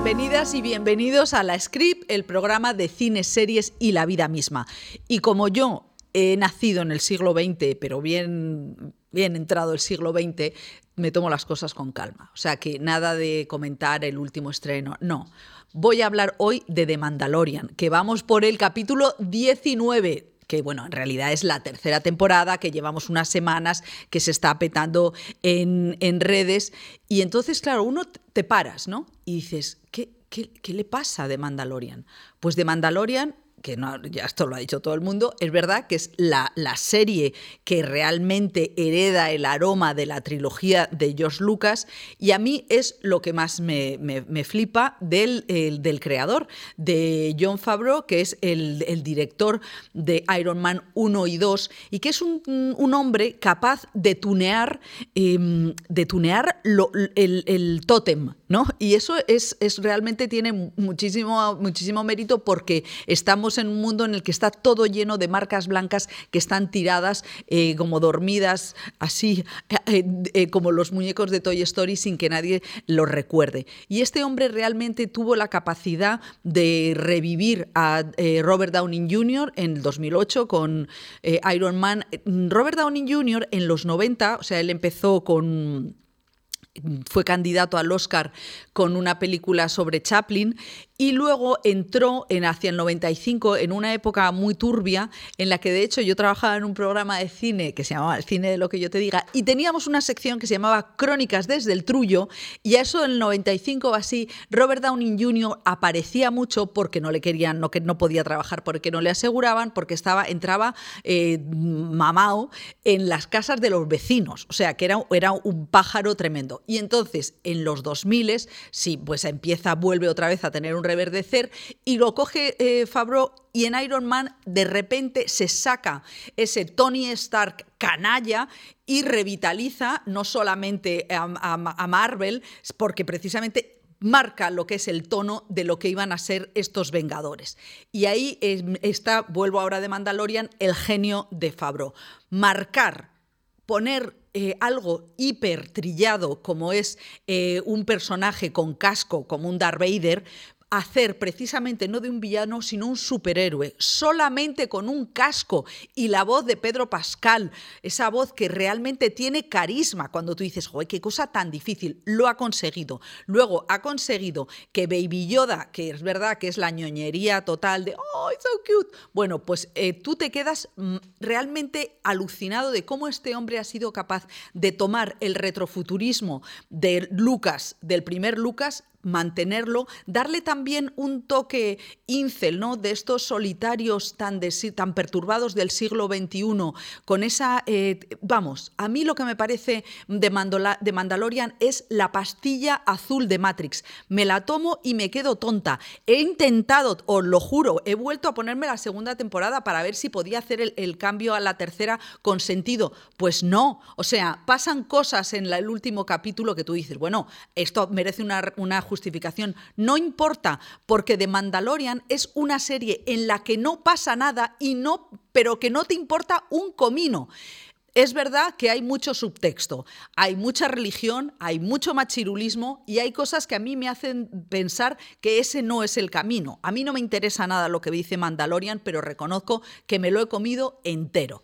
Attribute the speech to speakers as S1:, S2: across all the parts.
S1: Bienvenidas y bienvenidos a La Script, el programa de cine, series y la vida misma. Y como yo he nacido en el siglo XX, pero bien, bien entrado el siglo XX, me tomo las cosas con calma. O sea que nada de comentar el último estreno, no. Voy a hablar hoy de The Mandalorian, que vamos por el capítulo 19 que bueno, en realidad es la tercera temporada, que llevamos unas semanas, que se está petando en, en redes. Y entonces, claro, uno te paras, ¿no? Y dices, ¿qué, qué, qué le pasa de Mandalorian? Pues de Mandalorian que no, ya esto lo ha dicho todo el mundo, es verdad que es la, la, serie que realmente hereda el aroma de la trilogía de George Lucas y a mí es lo que más me, me, me flipa del, el, del, creador, de John Favreau, que es el, el, director de Iron Man 1 y 2 y que es un, un hombre capaz de tunear, eh, de tunear el, el tótem, ¿no? Y eso es, es realmente tiene muchísimo, muchísimo mérito porque estamos en un mundo en el que está todo lleno de marcas blancas que están tiradas eh, como dormidas, así eh, eh, como los muñecos de Toy Story sin que nadie los recuerde. Y este hombre realmente tuvo la capacidad de revivir a Robert Downey Jr. en el 2008 con Iron Man. Robert Downey Jr. en los 90, o sea, él empezó con fue candidato al Oscar con una película sobre Chaplin y luego entró en hacia el 95 en una época muy turbia en la que de hecho yo trabajaba en un programa de cine que se llamaba El cine de lo que yo te diga y teníamos una sección que se llamaba Crónicas desde el Trullo y a eso en el 95 o así Robert Downey Jr. aparecía mucho porque no le querían, no que no podía trabajar porque no le aseguraban, porque estaba entraba eh, mamao en las casas de los vecinos, o sea que era, era un pájaro tremendo. Y entonces en los 2000 sí, pues empieza, vuelve otra vez a tener un reverdecer y lo coge eh, Fabro y en Iron Man de repente se saca ese Tony Stark canalla y revitaliza no solamente a, Marvel, porque precisamente marca lo que es el tono de lo que iban a ser estos Vengadores. Y ahí está, vuelvo ahora de Mandalorian, el genio de Fabro. Marcar, poner eh, algo hiper trillado como es eh, un personaje con casco como un Darth Vader, hacer precisamente no de un villano, sino un superhéroe, solamente con un casco y la voz de Pedro Pascal, esa voz que realmente tiene carisma cuando tú dices, joder, qué cosa tan difícil, lo ha conseguido. Luego ha conseguido que Baby Yoda, que es verdad que es la ñoñería total de, oh, it's so cute, bueno, pues eh, tú te quedas mm, realmente alucinado de cómo este hombre ha sido capaz de tomar el retrofuturismo de Lucas, del primer Lucas, mantenerlo, darle también un toque incel, ¿no? De estos solitarios tan, de, tan perturbados del siglo XXI, con esa, eh, vamos, a mí lo que me parece de, Mandola, de Mandalorian es la pastilla azul de Matrix. Me la tomo y me quedo tonta. He intentado, os lo juro, he vuelto a ponerme la segunda temporada para ver si podía hacer el, cambio a la tercera con sentido. Pues no, o sea, pasan cosas en el último capítulo que tú dices, bueno, esto merece una, una. No importa, porque The Mandalorian es una serie en la que no pasa nada y no, pero que no te importa un comino. Es verdad que hay mucho subtexto, hay mucha religión, hay mucho machirulismo y hay cosas que a mí me hacen pensar que ese no es el camino. A mí no me interesa nada lo que dice Mandalorian, pero reconozco que me lo he comido entero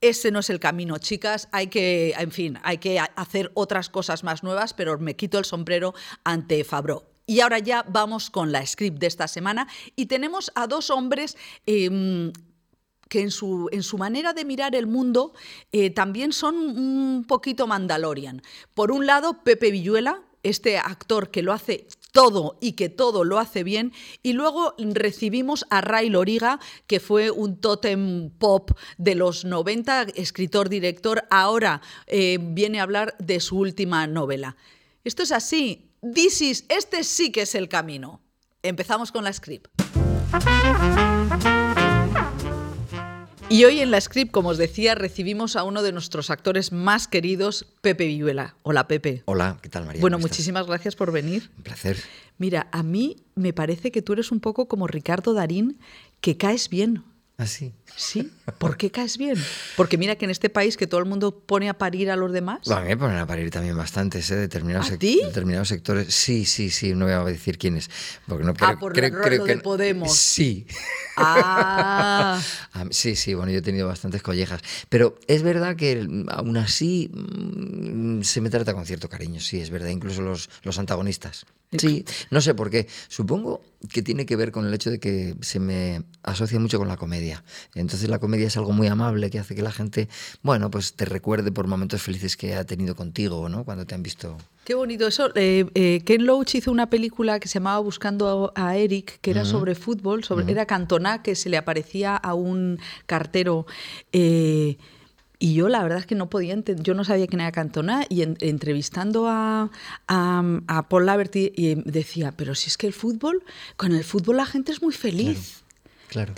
S1: ese no es el camino, chicas. Hay que, en fin, hay que hacer otras cosas más nuevas, pero me quito el sombrero ante Fabro. Y ahora ya vamos con la script de esta semana y tenemos a dos hombres eh, que en su, en su, manera de mirar el mundo eh, también son un poquito Mandalorian. Por un lado, Pepe Villuela, este actor que lo hace todo y que todo lo hace bien. Y luego recibimos a Ray Loriga, que fue un totem pop de los 90, escritor-director, ahora eh, viene a hablar de su última novela. Esto es así. This is, este sí que es el camino. Empezamos con la script. Y hoy en la script, como os decía, recibimos a uno de nuestros actores más queridos, Pepe Villuela. Hola, Pepe.
S2: Hola, ¿qué tal, María?
S1: Bueno, muchísimas estás? gracias por venir.
S2: Un placer.
S1: Mira, a mí me parece que tú eres un poco como Ricardo Darín, que caes bien.
S2: ¿Ah, sí?
S1: ¿por qué caes bien? Porque mira que en este país que todo el mundo pone a parir a los demás.
S2: a mí me ponen a parir también bastantes, ¿eh? Determinados,
S1: ¿A ti?
S2: determinados sectores. Sí, sí, sí, no voy a decir quiénes. Porque no
S1: ah, por creo, creo que... de Podemos.
S2: Sí.
S1: Ah.
S2: sí, sí, bueno, yo he tenido bastantes collejas. Pero es verdad que aún así mm, se me trata con cierto cariño, sí, es verdad, incluso los, los antagonistas. Sí, no sé por qué. Supongo que tiene que ver con el hecho de que se me asocia mucho con la comedia. Entonces la comedia es algo muy amable que hace que la gente, bueno, pues te recuerde por momentos felices que ha tenido contigo, ¿no? Cuando te han visto.
S1: Qué bonito eso. Eh, eh, Ken Loach hizo una película que se llamaba Buscando a Eric, que era sobre fútbol, sobre, era Cantona, que se le aparecía a un cartero. Eh, y yo la verdad es que no podía yo no sabía quién era Cantona y entrevistando a, a, Paul Laverty y decía, pero si es que el fútbol, con el fútbol la gente es muy feliz.
S2: Claro.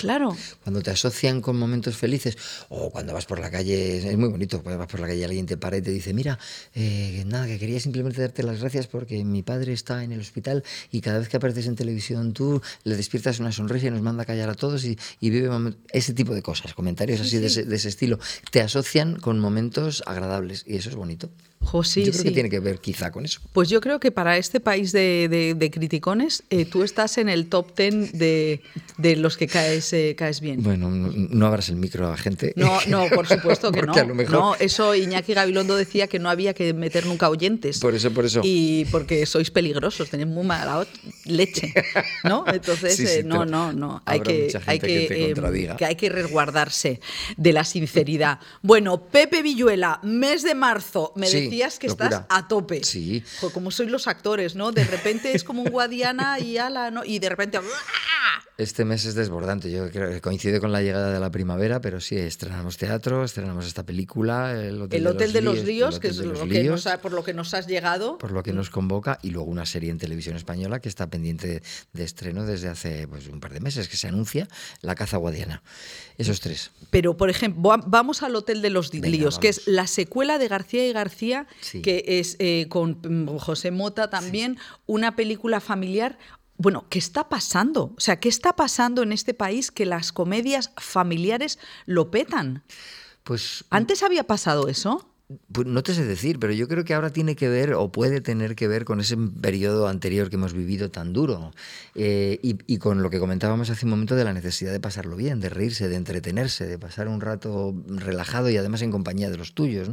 S2: Cuando te asocian con momentos felices, o cuando vas por la calle, es muy bonito, cuando vas por la calle y alguien te para y te dice, mira, eh, nada, que quería simplemente darte las gracias porque mi padre está en el hospital y cada vez que apareces en televisión tú le despiertas una sonrisa y nos manda a callar a todos y, vive ese tipo de cosas, comentarios así De, ese, de ese estilo, te asocian con momentos agradables y eso es bonito yo creo que tiene que ver quizá con eso.
S1: Pues yo creo que para este país de, criticones, eh, tú estás en el top ten de, los que caes, eh, caes bien.
S2: Bueno, no, abras el micro a la gente.
S1: No, no, por supuesto que no. No, eso Iñaki Gabilondo decía que no había que meter nunca oyentes.
S2: Por eso, por eso.
S1: Y porque sois peligrosos, tenéis muy mala leche, ¿no? Entonces, eh, no, no, no. Hay que, hay que, que hay que resguardarse de la sinceridad. Bueno, Pepe Villuela, mes de marzo, me decía que estás a tope.
S2: Sí.
S1: Como sois los actores, ¿no? De repente es como un Guadiana y ala, ¿no? Y de repente.
S2: Este mes es desbordante. Yo creo que coincide con la llegada de la primavera, pero sí, estrenamos teatro, estrenamos esta película, El Hotel,
S1: de, los Ríos, que es lo que por lo que nos has llegado.
S2: Por lo que nos convoca, y luego una serie en televisión española que está pendiente de estreno desde hace pues, un par de meses, que se anuncia La Caza Guadiana. Esos tres.
S1: Pero, por ejemplo, vamos al Hotel de los Líos, que es la secuela de García y García, que es eh, con mm, José Mota también, una película familiar. Bueno, ¿qué está pasando? O sea, ¿qué está pasando en este país que las comedias familiares lo petan?
S2: Pues.
S1: ¿Antes había pasado eso?
S2: Pues no te sé decir, pero yo creo que ahora tiene que ver o puede tener que ver con ese periodo anterior que hemos vivido tan duro eh, y, con lo que comentábamos hace un momento de la necesidad de pasarlo bien, de reírse, de entretenerse, de pasar un rato relajado y además en compañía de los tuyos.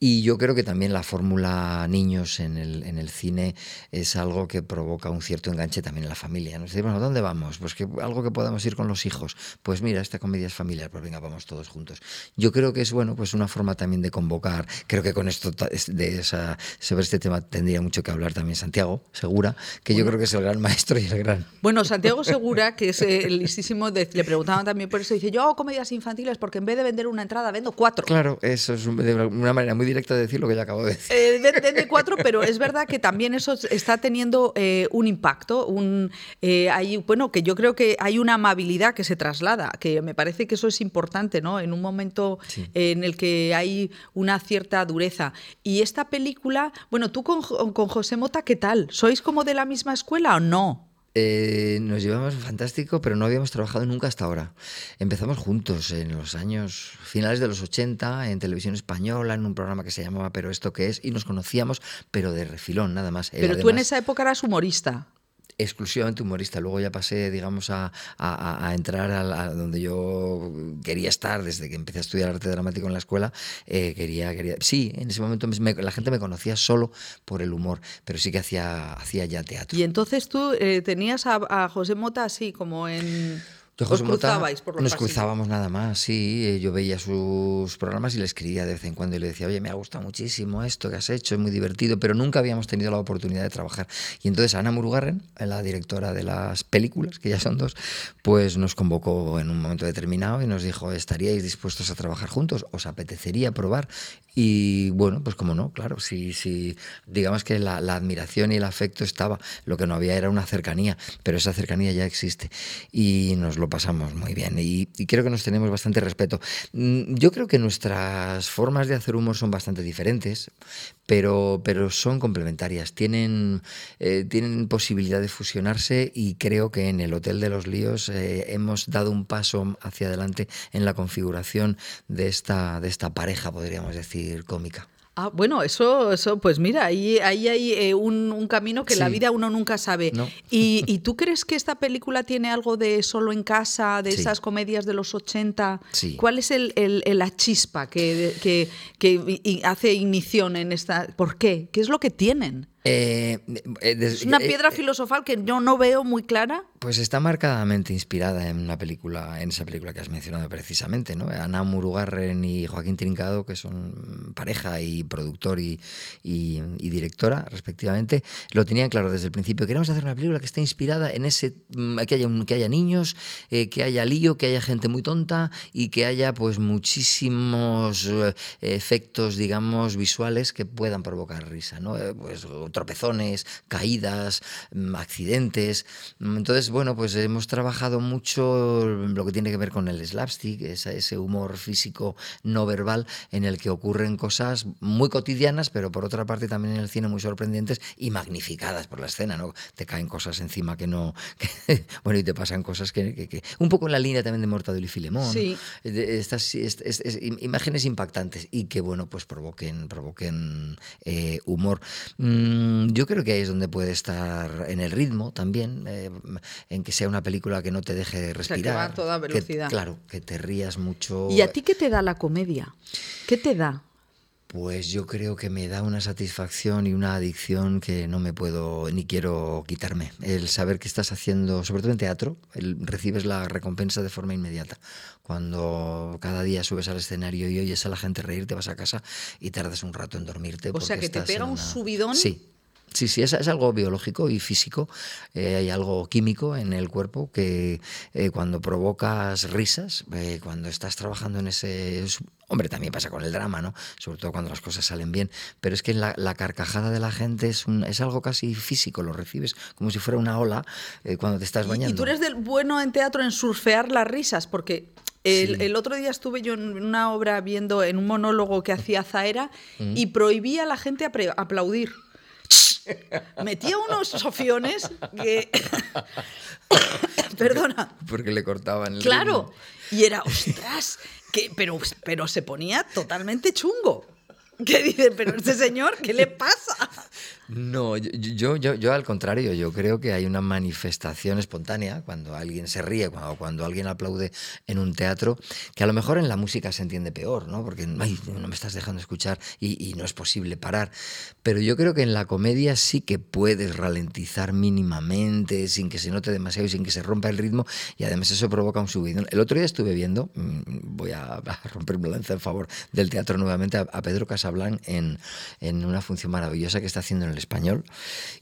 S2: Y yo creo que también la fórmula niños en el, en el cine es algo que provoca un cierto enganche también en la familia. ¿no? Es decir, bueno, ¿dónde vamos? Pues que algo que podamos ir con los hijos. Pues mira, esta comedia es familiar, pues venga, vamos todos juntos. Yo creo que es bueno, pues una forma también de convocar Creo que con esto de esa, sobre este tema tendría mucho que hablar también Santiago Segura, que yo creo que es el gran maestro y el gran.
S1: Bueno, Santiago Segura, que es el listísimo, le preguntaban también por eso, dice, yo hago comedias infantiles porque en vez de vender una entrada vendo cuatro.
S2: Claro, eso es una manera muy directa de decir lo que ya acabo de decir.
S1: Eh, vende cuatro, pero es verdad que también eso está teniendo eh, un impacto, un, eh, hay, bueno, que yo creo que hay una amabilidad que se traslada, que me parece que eso es importante, ¿no? En un momento en el que hay una cierta dureza. Y esta película, bueno, tú con, con José Mota, ¿qué tal? ¿Sois como de la misma escuela o no?
S2: Eh, nos llevamos fantástico, pero no habíamos trabajado nunca hasta ahora. Empezamos juntos en los años finales de los 80 en televisión española, en un programa que se llamaba Pero esto qué es, y nos conocíamos, pero de refilón, nada más.
S1: pero tú en esa época eras humorista
S2: exclusivamente humorista. Luego ya pasé, digamos, a, entrar a, donde yo quería estar desde que empecé a estudiar arte dramático en la escuela. Eh, quería, quería, sí, en ese momento la gente me conocía solo por el humor, pero sí que hacía, hacía ya teatro.
S1: Y entonces tú eh, tenías a José Mota así como en
S2: nos cruzábamos nada más, sí. Eh, yo veía sus programas y le escribía de vez en cuando y le decía, oye, me ha gustado muchísimo esto que has hecho, es muy divertido, pero nunca habíamos tenido la oportunidad de trabajar. Y entonces Ana Murugarren, la directora de las películas, que ya son dos, pues nos convocó en un momento determinado y nos dijo, ¿estaríais dispuestos a trabajar juntos? ¿Os apetecería probar? Y bueno, pues como no, claro, si, si digamos que la, la, admiración y el afecto estaba, lo que no había era una cercanía, pero esa cercanía ya existe. Y nos lo pasamos muy bien y, y, creo que nos tenemos bastante respeto. Mm, yo creo que nuestras formas de hacer humor son bastante diferentes, pero, pero son complementarias, tienen, eh, tienen posibilidad de fusionarse y creo que en el Hotel de los Líos eh, hemos dado un paso hacia adelante en la configuración de esta, de esta pareja, podríamos decir, cómica.
S1: Ah, bueno, eso, eso, pues mira, ahí, ahí hay eh, un, camino que la vida uno nunca sabe. ¿Y, tú crees que esta película tiene algo de solo en casa, de esas comedias de los 80? ¿Cuál es el, la chispa que, que, que hace ignición en esta? ¿Por qué? ¿Qué es lo que tienen? Eh, eh, es una piedra filosofal que yo no veo muy clara.
S2: Pues está marcadamente inspirada en una película, en esa película que has mencionado precisamente, ¿no? Ana Murugarren y Joaquín Trincado, que son pareja y productor y, directora, respectivamente, lo tenían claro desde el principio. Queremos hacer una película que esté inspirada en ese mm, que haya, que haya niños, eh, que haya lío, que haya gente muy tonta y que haya pues muchísimos eh, efectos, digamos, visuales que puedan provocar risa, ¿no? Eh, pues tropezones, caídas, mm, accidentes. Entonces bueno, pues hemos trabajado mucho lo que tiene que ver con el slapstick, ese humor físico no verbal en el que ocurren cosas muy cotidianas, pero por otra parte también en el cine muy sorprendentes y magnificadas por la escena, ¿no? Te caen cosas encima que no... bueno, y te pasan cosas que, Un poco en la línea también de Mortadelo y Filemón. Sí. Estas, imágenes impactantes y que, bueno, pues provoquen, provoquen eh, humor. Mm, yo creo que ahí es donde puede estar en el ritmo también. Eh, en que sea una película que no te deje respirar.
S1: que va a toda velocidad.
S2: claro, que te rías mucho.
S1: ¿Y a ti qué te da la comedia? ¿Qué te da?
S2: Pues yo creo que me da una satisfacción y una adicción que no me puedo ni quiero quitarme. El saber que estás haciendo, sobre todo en teatro, recibes la recompensa de forma inmediata. Cuando cada día subes al escenario y oyes a la gente reír, te vas a casa y tardas un rato en dormirte.
S1: O sea, que te pega un subidón.
S2: Sí, Sí, sí, es, es, algo biológico y físico. Eh, hay algo químico en el cuerpo que eh, cuando provocas risas, eh, cuando estás trabajando en ese... Hombre, también pasa con el drama, ¿no? Sobre todo cuando las cosas salen bien. Pero es que la, la carcajada de la gente es, un, es algo casi físico, lo recibes como si fuera una ola cuando te estás bañando.
S1: Y, tú eres del bueno en teatro en surfear las risas, porque el, el, otro día estuve yo en una obra viendo, en un monólogo que hacía Zaera, mm. y prohibía a la gente aplaudir. Metía unos sofiones que. Perdona.
S2: Porque le cortaban el.
S1: Claro. Y era, ostras, que, pero, pero se ponía totalmente chungo. ¿Qué dice? Pero este señor, ¿qué le pasa?
S2: No, yo, yo, yo, al contrario, yo creo que hay una manifestación espontánea cuando alguien se ríe, cuando, cuando alguien aplaude en un teatro, que a lo mejor en la música se entiende peor, ¿no? Porque no me estás dejando escuchar y, no es posible parar. Pero yo creo que en la comedia sí que puedes ralentizar mínimamente, sin que se note demasiado y sin que se rompa el ritmo, y además eso provoca un subidón. El otro día estuve viendo, mm, voy a, romper un lanza en favor del teatro nuevamente, a, Pedro Casablanc en, en una función maravillosa que está haciendo en el español.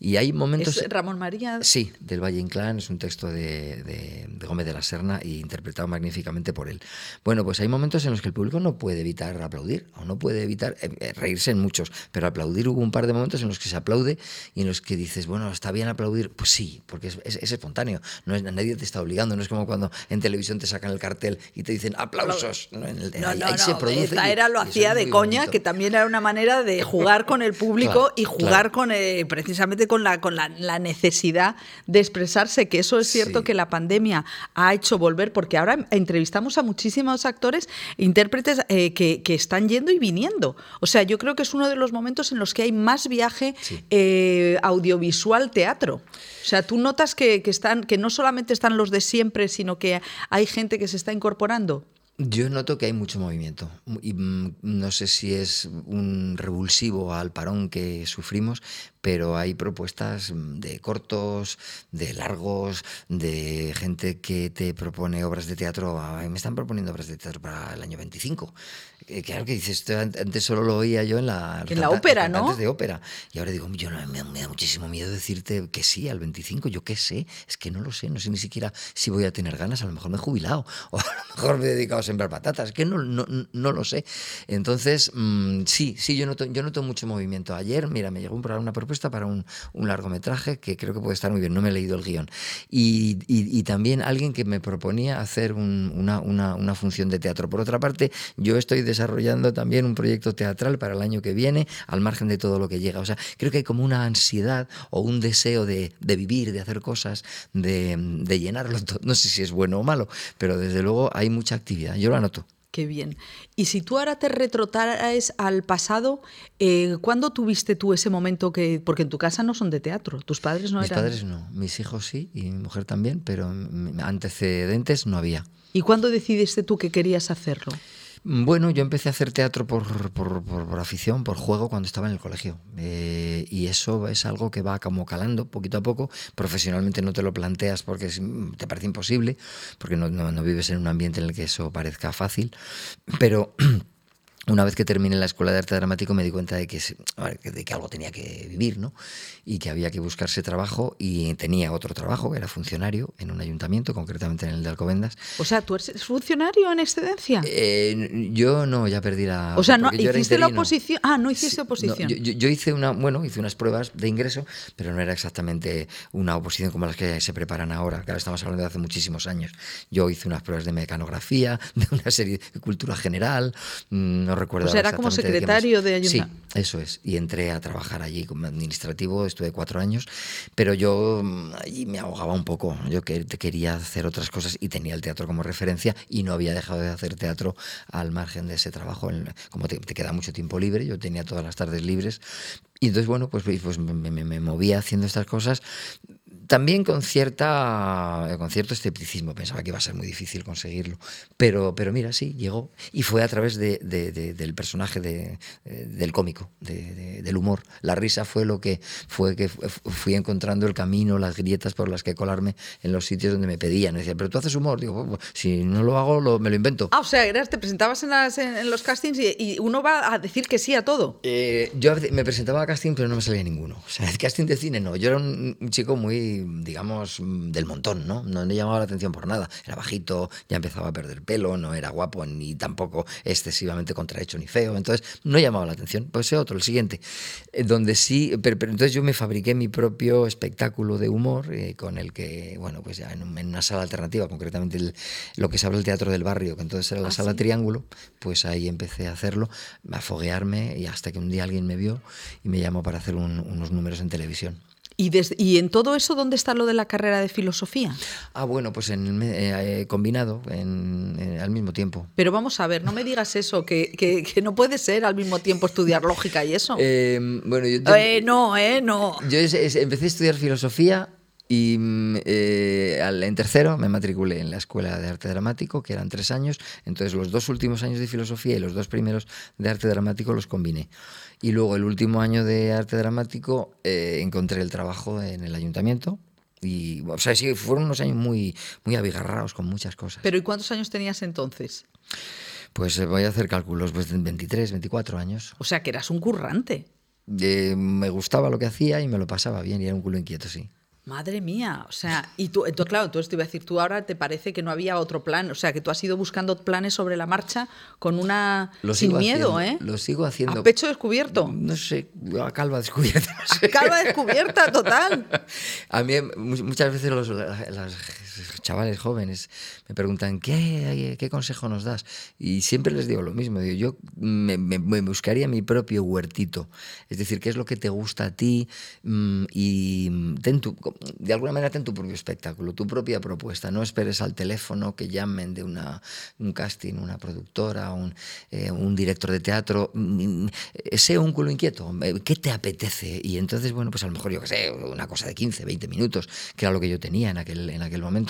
S2: Y hay momentos...
S1: ¿Es Ramón María?
S2: Sí, del Valle Inclán, es un texto de, de, Gómez de la Serna y interpretado magníficamente por él. Bueno, pues hay momentos en los que el público no puede evitar aplaudir, o no puede evitar eh, eh, reírse en muchos, pero aplaudir hubo un par de momentos en los que se aplaude y en los que dices, bueno, está bien aplaudir, pues sí, porque es, es, espontáneo, no es, nadie te está obligando, no es como cuando en televisión te sacan el cartel y te dicen aplausos.
S1: No, en el, no, ahí, no, se produce Esta era lo hacía de coña, que también era una manera de jugar con el público y jugar con eh, precisamente con, la, con la, necesidad de expresarse, que eso es cierto que la pandemia ha hecho volver, porque ahora entrevistamos a muchísimos actores, intérpretes eh, que, están yendo y viniendo. O sea, yo creo que es uno de los momentos en los que hay más viaje eh, audiovisual teatro. O sea, tú notas que, que, están, que no solamente están los de siempre, sino que hay gente que se está incorporando.
S2: Yo noto que hay mucho movimiento. Y mm, no sé si es un revulsivo al parón que sufrimos, pero hay propuestas de cortos, de largos, de gente que te propone obras de teatro. me están proponiendo obras de teatro para el año 25. Eh, claro que dices, antes solo lo oía yo en la,
S1: en la ópera, ¿no?
S2: de ópera. Y ahora digo, yo no, me, me, da muchísimo miedo decirte que sí al 25. Yo qué sé, es que no lo sé, no sé ni siquiera si voy a tener ganas. A lo mejor me he jubilado o a lo mejor me he dedicado a sembrar patatas, que no, no, no lo sé. Entonces, mm, sí, sí, yo noto, yo noto mucho movimiento. Ayer, mira, me llegó un, una propuesta para un, largometraje que creo que puede estar muy bien, no me he leído el guion. Y, y, también alguien que me proponía hacer un, una, una, una función de teatro. Por otra parte, yo estoy desarrollando también un proyecto teatral para el año que viene, al margen de todo lo que llega. O sea, creo que hay como una ansiedad o un deseo de, de vivir, de hacer cosas, de, de llenarlo. No sé si es bueno o malo, pero desde luego hay mucha actividad. Yo lo anoto.
S1: Qué bien. Y si tú ahora te retrotraes al pasado, eh, ¿cuándo tuviste tú ese momento que.? Porque en tu casa no son de teatro, tus padres no
S2: mis
S1: eran.
S2: Mis padres no, mis hijos sí y mi mujer también, pero antecedentes no había.
S1: ¿Y cuándo decidiste tú que querías hacerlo?
S2: Bueno, yo empecé a hacer teatro por, por, por, afición, por juego, cuando estaba en el colegio. Eh, y eso es algo que va como calando poquito a poco. Profesionalmente no te lo planteas porque te parece imposible, porque no, no, no vives en un ambiente en el que eso parezca fácil. Pero una vez que terminé la escuela de arte dramático me di cuenta de que, de que algo tenía que vivir, ¿no? Y que había que buscarse trabajo y tenía otro trabajo, que era funcionario en un ayuntamiento, concretamente en el de Alcobendas.
S1: O sea, ¿tú eres funcionario en excedencia?
S2: Eh, yo no, ya perdí la...
S1: O sea, no, ¿hiciste la oposición? Ah, no hiciste oposición.
S2: No, yo, yo, hice una, bueno, hice unas pruebas de ingreso, pero no era exactamente una oposición como las que se preparan ahora, que ahora estamos hablando de hace muchísimos años. Yo hice unas pruebas de mecanografía, de una serie de cultura general, no recuerdo.
S1: O sea, era como secretario de, de ayuntamiento.
S2: Sí, eso es. Y entré a trabajar allí como administrativo, estuve cuatro años, pero yo allí me ahogaba un poco. Yo que, quería hacer otras cosas y tenía el teatro como referencia y no había dejado de hacer teatro al margen de ese trabajo. Como te, te queda mucho tiempo libre, yo tenía todas las tardes libres. Y entonces, bueno, pues, pues me, me, me movía haciendo estas cosas también con, cierta, con cierto escepticismo, pensaba que iba a ser muy difícil conseguirlo, pero, pero mira, sí, llegó y fue a través de, de, de, del personaje del cómico, del humor. La risa fue lo que fue que fui encontrando el camino, las grietas por las que colarme en los sitios donde me pedían. Me decían, pero tú haces humor, digo, pues, si no lo hago, lo, me lo invento.
S1: Ah, o sea, eras, te presentabas en, las, en, los castings y, y, uno va a decir que sí a todo.
S2: Eh, yo me presentaba a casting, pero no me salía ninguno. O sea, el casting de cine no. Yo era un chico muy digamos, del montón, ¿no? No me llamaba la atención por nada. Era bajito, ya empezaba a perder pelo, no era guapo ni tampoco excesivamente contrahecho ni feo. Entonces, no llamaba la atención. Pues ese otro, el siguiente, donde sí, pero, pero entonces yo me fabriqué mi propio espectáculo de humor eh, con el que, bueno, pues ya en, en una sala alternativa, concretamente el, lo que se habla el Teatro del Barrio, que entonces era la ¿Ah, sala sí? Triángulo, pues ahí empecé a hacerlo, a foguearme y hasta que un día alguien me vio y me llamó para hacer un, unos números en televisión.
S1: ¿Y, desde, ¿Y, en todo eso dónde está lo de la carrera de filosofía?
S2: Ah, bueno, pues en, eh, combinado en, en, al mismo tiempo.
S1: Pero vamos a ver, no me digas eso, que, que, que no puede ser al mismo tiempo estudiar lógica y eso.
S2: Eh, bueno, yo,
S1: eh, no, eh, no.
S2: Yo empecé a estudiar filosofía y eh, en tercero me matriculé en la Escuela de Arte Dramático, que eran tres años. Entonces los dos últimos años de filosofía y los dos primeros de arte dramático los combiné. Y luego el último año de arte dramático eh, encontré el trabajo en el ayuntamiento. Y, o sea, sí, fueron unos años muy, muy abigarrados con muchas cosas.
S1: ¿Pero y cuántos años tenías entonces?
S2: Pues voy a hacer cálculos, pues 23, 24 años.
S1: O sea, que eras un currante.
S2: Eh, me gustaba lo que hacía y me lo pasaba bien y era un culo inquieto, sí.
S1: Madre mía, o sea, y tú, tú, claro, entonces te iba a decir, tú ahora te parece que no había otro plan, o sea, que tú has ido buscando planes sobre la marcha con una...
S2: Lo
S1: sin miedo,
S2: haciendo,
S1: ¿eh?
S2: Lo sigo haciendo.
S1: A pecho descubierto.
S2: No sé, a calva descubierta. No sé.
S1: A calva descubierta, total.
S2: a mí muchas veces los, las chavales jóvenes me preguntan, ¿qué, ¿qué consejo nos das? Y siempre les digo lo mismo, digo, yo me, buscaría mi propio huertito, es decir, qué es lo que te gusta a ti mm, y ten tu, de alguna manera ten tu propio espectáculo, tu propia propuesta, no esperes al teléfono que llamen de una, un casting, una productora, un, eh, un director de teatro, sé un culo inquieto, ¿qué te apetece? Y entonces, bueno, pues a lo mejor yo qué sé, una cosa de 15, 20 minutos, que era lo que yo tenía en aquel, en aquel momento,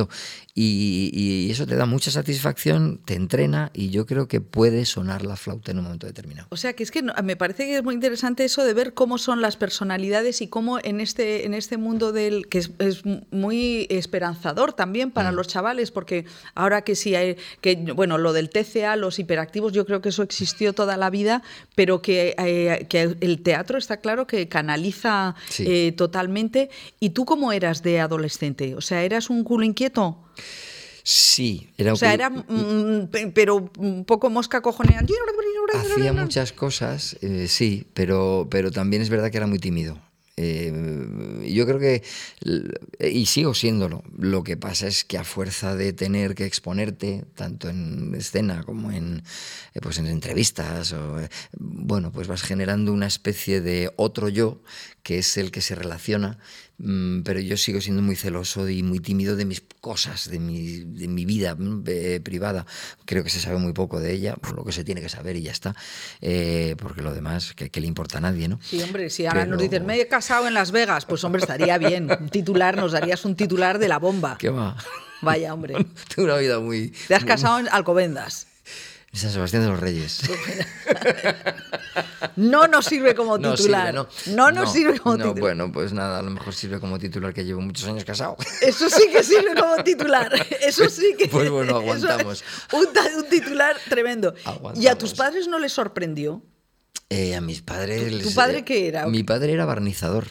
S2: y, y eso te da mucha satisfacción, te entrena y yo creo que puede sonar la flauta en un momento determinado.
S1: O sea, que es que me parece que es muy interesante eso de ver cómo son las personalidades y cómo en este, en este mundo del que es, es muy esperanzador también para mm. los chavales, porque ahora que sí hay, que bueno, lo del TCA, los hiperactivos, yo creo que eso existió toda la vida, pero que, eh, que el teatro está claro que canaliza sí. eh, totalmente. ¿Y tú cómo eras de adolescente? O sea, ¿eras un culo inquieto?
S2: Sí, era
S1: O sea, era, mm, pe- pero un poco mosca cojoneando.
S2: Hacía muchas cosas, eh, sí, pero, pero también es verdad que era muy tímido. Eh, yo creo que, l- y sigo siéndolo, lo que pasa es que a fuerza de tener que exponerte, tanto en escena como en, eh, pues en entrevistas, o, eh, bueno, pues vas generando una especie de otro yo, que es el que se relaciona, mm, pero yo sigo siendo muy celoso y muy tímido de mis cosas, de mi, de mi vida mm, eh, privada. Creo que se sabe muy poco de ella, por lo que se tiene que saber y ya está, eh, porque lo demás, que, que le importa a nadie, ¿no?
S1: Sí, hombre, si ahora nos dicen, me he casado en Las Vegas, pues hombre, estaría bien. Un titular, nos darías un titular de la bomba.
S2: ¿Qué va?
S1: Vaya, hombre.
S2: Tengo una vida muy...
S1: Te has
S2: muy-
S1: casado en Alcobendas.
S2: San Sebastián de los Reyes.
S1: No nos sirve como
S2: No
S1: titular.
S2: sirve,
S1: no. nos sirve como
S2: no,
S1: titular.
S2: Bueno, pues nada, a lo mejor sirve como titular que llevo muchos años casado.
S1: Eso sí que sirve como titular. Eso sí que.
S2: Pues bueno, aguantamos.
S1: un, titular tremendo. ¿Y a
S2: Aguantamos.
S1: tus padres no les sorprendió?
S2: Eh, a mis padres...
S1: ¿Tu- tu
S2: les-
S1: padre
S2: eh,
S1: qué era?
S2: Mi padre era barnizador.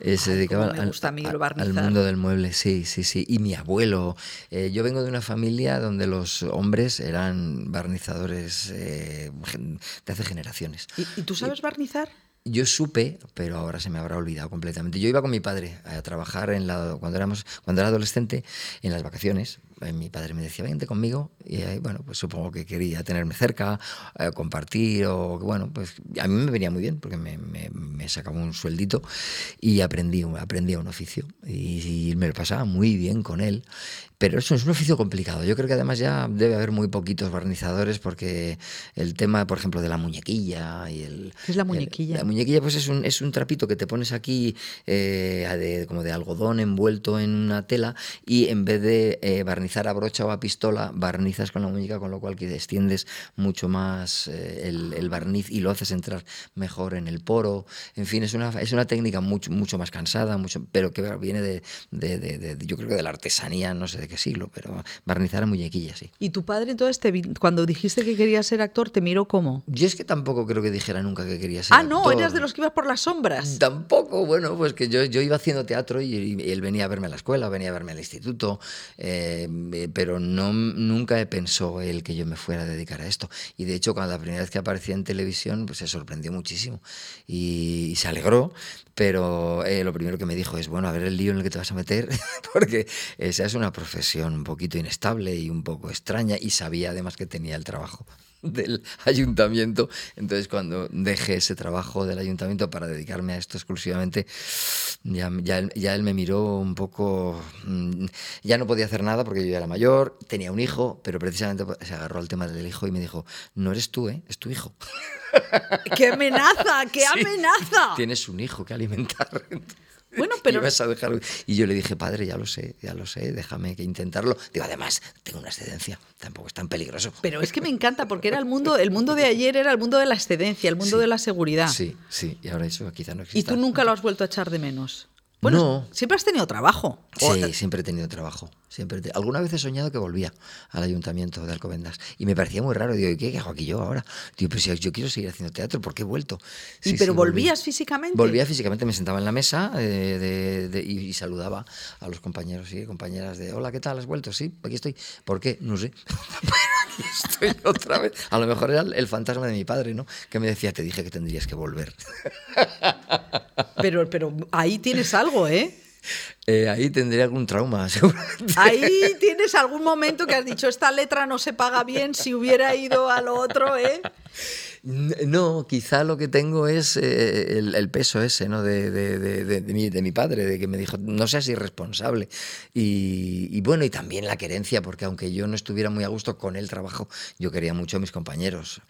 S2: Eh, se dedicaba al, al mundo del mueble, sí, sí, sí. Y mi abuelo. eh, yo vengo de una familia donde los hombres eran barnizadores eh, de hace generaciones.
S1: ¿Y, y tú sabes barnizar?
S2: Yo supe, pero ahora se me habrá olvidado completamente. Yo iba con mi padre a trabajar en la, cuando, éramos, cuando era adolescente en las vacaciones. Eh, Mi padre me decía, vente conmigo. Y ahí, bueno, pues supongo que quería tenerme cerca, eh, compartir, o bueno, pues a mí me venía muy bien porque me, me- me sacaba un sueldito y aprendí, aprendía un oficio. Y, y me lo pasaba muy bien con él. Pero eso es un oficio complicado. Yo creo que además ya debe haber muy poquitos barnizadores porque el tema, por ejemplo, de la muñequilla y el...
S1: ¿Qué es la
S2: el-
S1: muñequilla?
S2: la muñequilla pues es un, es un trapito que te pones aquí eh, de- como de algodón envuelto en una tela y en vez de eh, barnizar a brocha o a pistola, barnizas con la muñeca, con lo cual que extiendes mucho más eh, el, el barniz y lo haces entrar mejor en el poro. En fin, es una, es una técnica mucho, mucho más cansada, mucho, pero que viene de, de- de- de- yo creo que de la artesanía, no sé de qué siglo, pero barnizar a muñequilla, sí.
S1: ¿Y tu padre entonces, te cuando dijiste que querías ser actor, te miró como?
S2: Yo es que tampoco creo que dijera nunca que quería ser
S1: Ah, no,
S2: actor.
S1: eras de los que ibas por las sombras.
S2: Tampoco, bueno, pues que yo, yo iba haciendo teatro y, y él venía a verme a la escuela, venía a verme al instituto, eh, pero no, nunca pensó él que yo me fuera a dedicar a esto. Y de hecho, cuando la primera vez que aparecía en televisión, pues se sorprendió muchísimo y, y se alegró, pero eh, lo primero que me dijo es, bueno, a ver el lío en el que te vas a meter, porque esa es una profesión un poquito inestable y un poco extraña y sabía además que tenía el trabajo del ayuntamiento. Entonces, cuando dejé ese trabajo del ayuntamiento para dedicarme a esto exclusivamente, ya, ya, él- ya él me miró un poco. mm, Ya no podía hacer nada porque yo ya era mayor, tenía un hijo, pero precisamente se agarró al tema del hijo y me dijo: No eres tú, ¿eh? es tu hijo.
S1: ¡Qué amenaza! ¡Qué
S2: Sí.
S1: amenaza!
S2: Tienes un hijo que alimentar.
S1: Bueno, pero-
S2: Y, vas a dejarlo- y yo le dije, padre, ya lo sé, ya lo sé, déjame que intentarlo. Digo, además, tengo una excedencia, tampoco es tan peligroso.
S1: Pero es que me encanta porque era el mundo, el mundo de ayer era el mundo de la excedencia, el mundo
S2: Sí.
S1: de la seguridad.
S2: Sí, sí, y ahora eso quizá no
S1: Y
S2: existe.
S1: tú nunca lo has vuelto a echar de menos. Bueno,
S2: No.
S1: siempre has tenido trabajo.
S2: Sí, siempre he tenido trabajo. Siempre te- Alguna vez he soñado que volvía al ayuntamiento de Alcobendas y me parecía muy raro. Digo, ¿y qué hago aquí yo ahora? Digo, pero si yo quiero seguir haciendo teatro, ¿por qué he vuelto?
S1: ¿Y
S2: Sí,
S1: pero
S2: sí, volví.
S1: volvías físicamente?
S2: Volvía físicamente, me sentaba en la mesa eh, de- de- y, y saludaba a los compañeros y compañeras de, hola, ¿qué tal? ¿Has vuelto? Sí, aquí estoy. ¿Por qué? No sé. Pero aquí estoy otra vez. A lo mejor era el, el fantasma de mi padre, ¿no? Que me decía, te dije que tendrías que volver.
S1: Pero, pero ahí tienes algo, ¿eh?
S2: Eh, ahí tendría algún trauma, seguramente.
S1: Ahí tienes algún momento que has dicho, esta letra no se paga bien si hubiera ido a lo otro, ¿eh?
S2: No, quizá lo que tengo es eh, el, el peso ese, ¿no? De, de- de- mi, de mi padre, de que me dijo, no seas irresponsable. Y, y bueno, y también la querencia, porque aunque yo no estuviera muy a gusto con el trabajo, yo quería mucho a mis compañeros.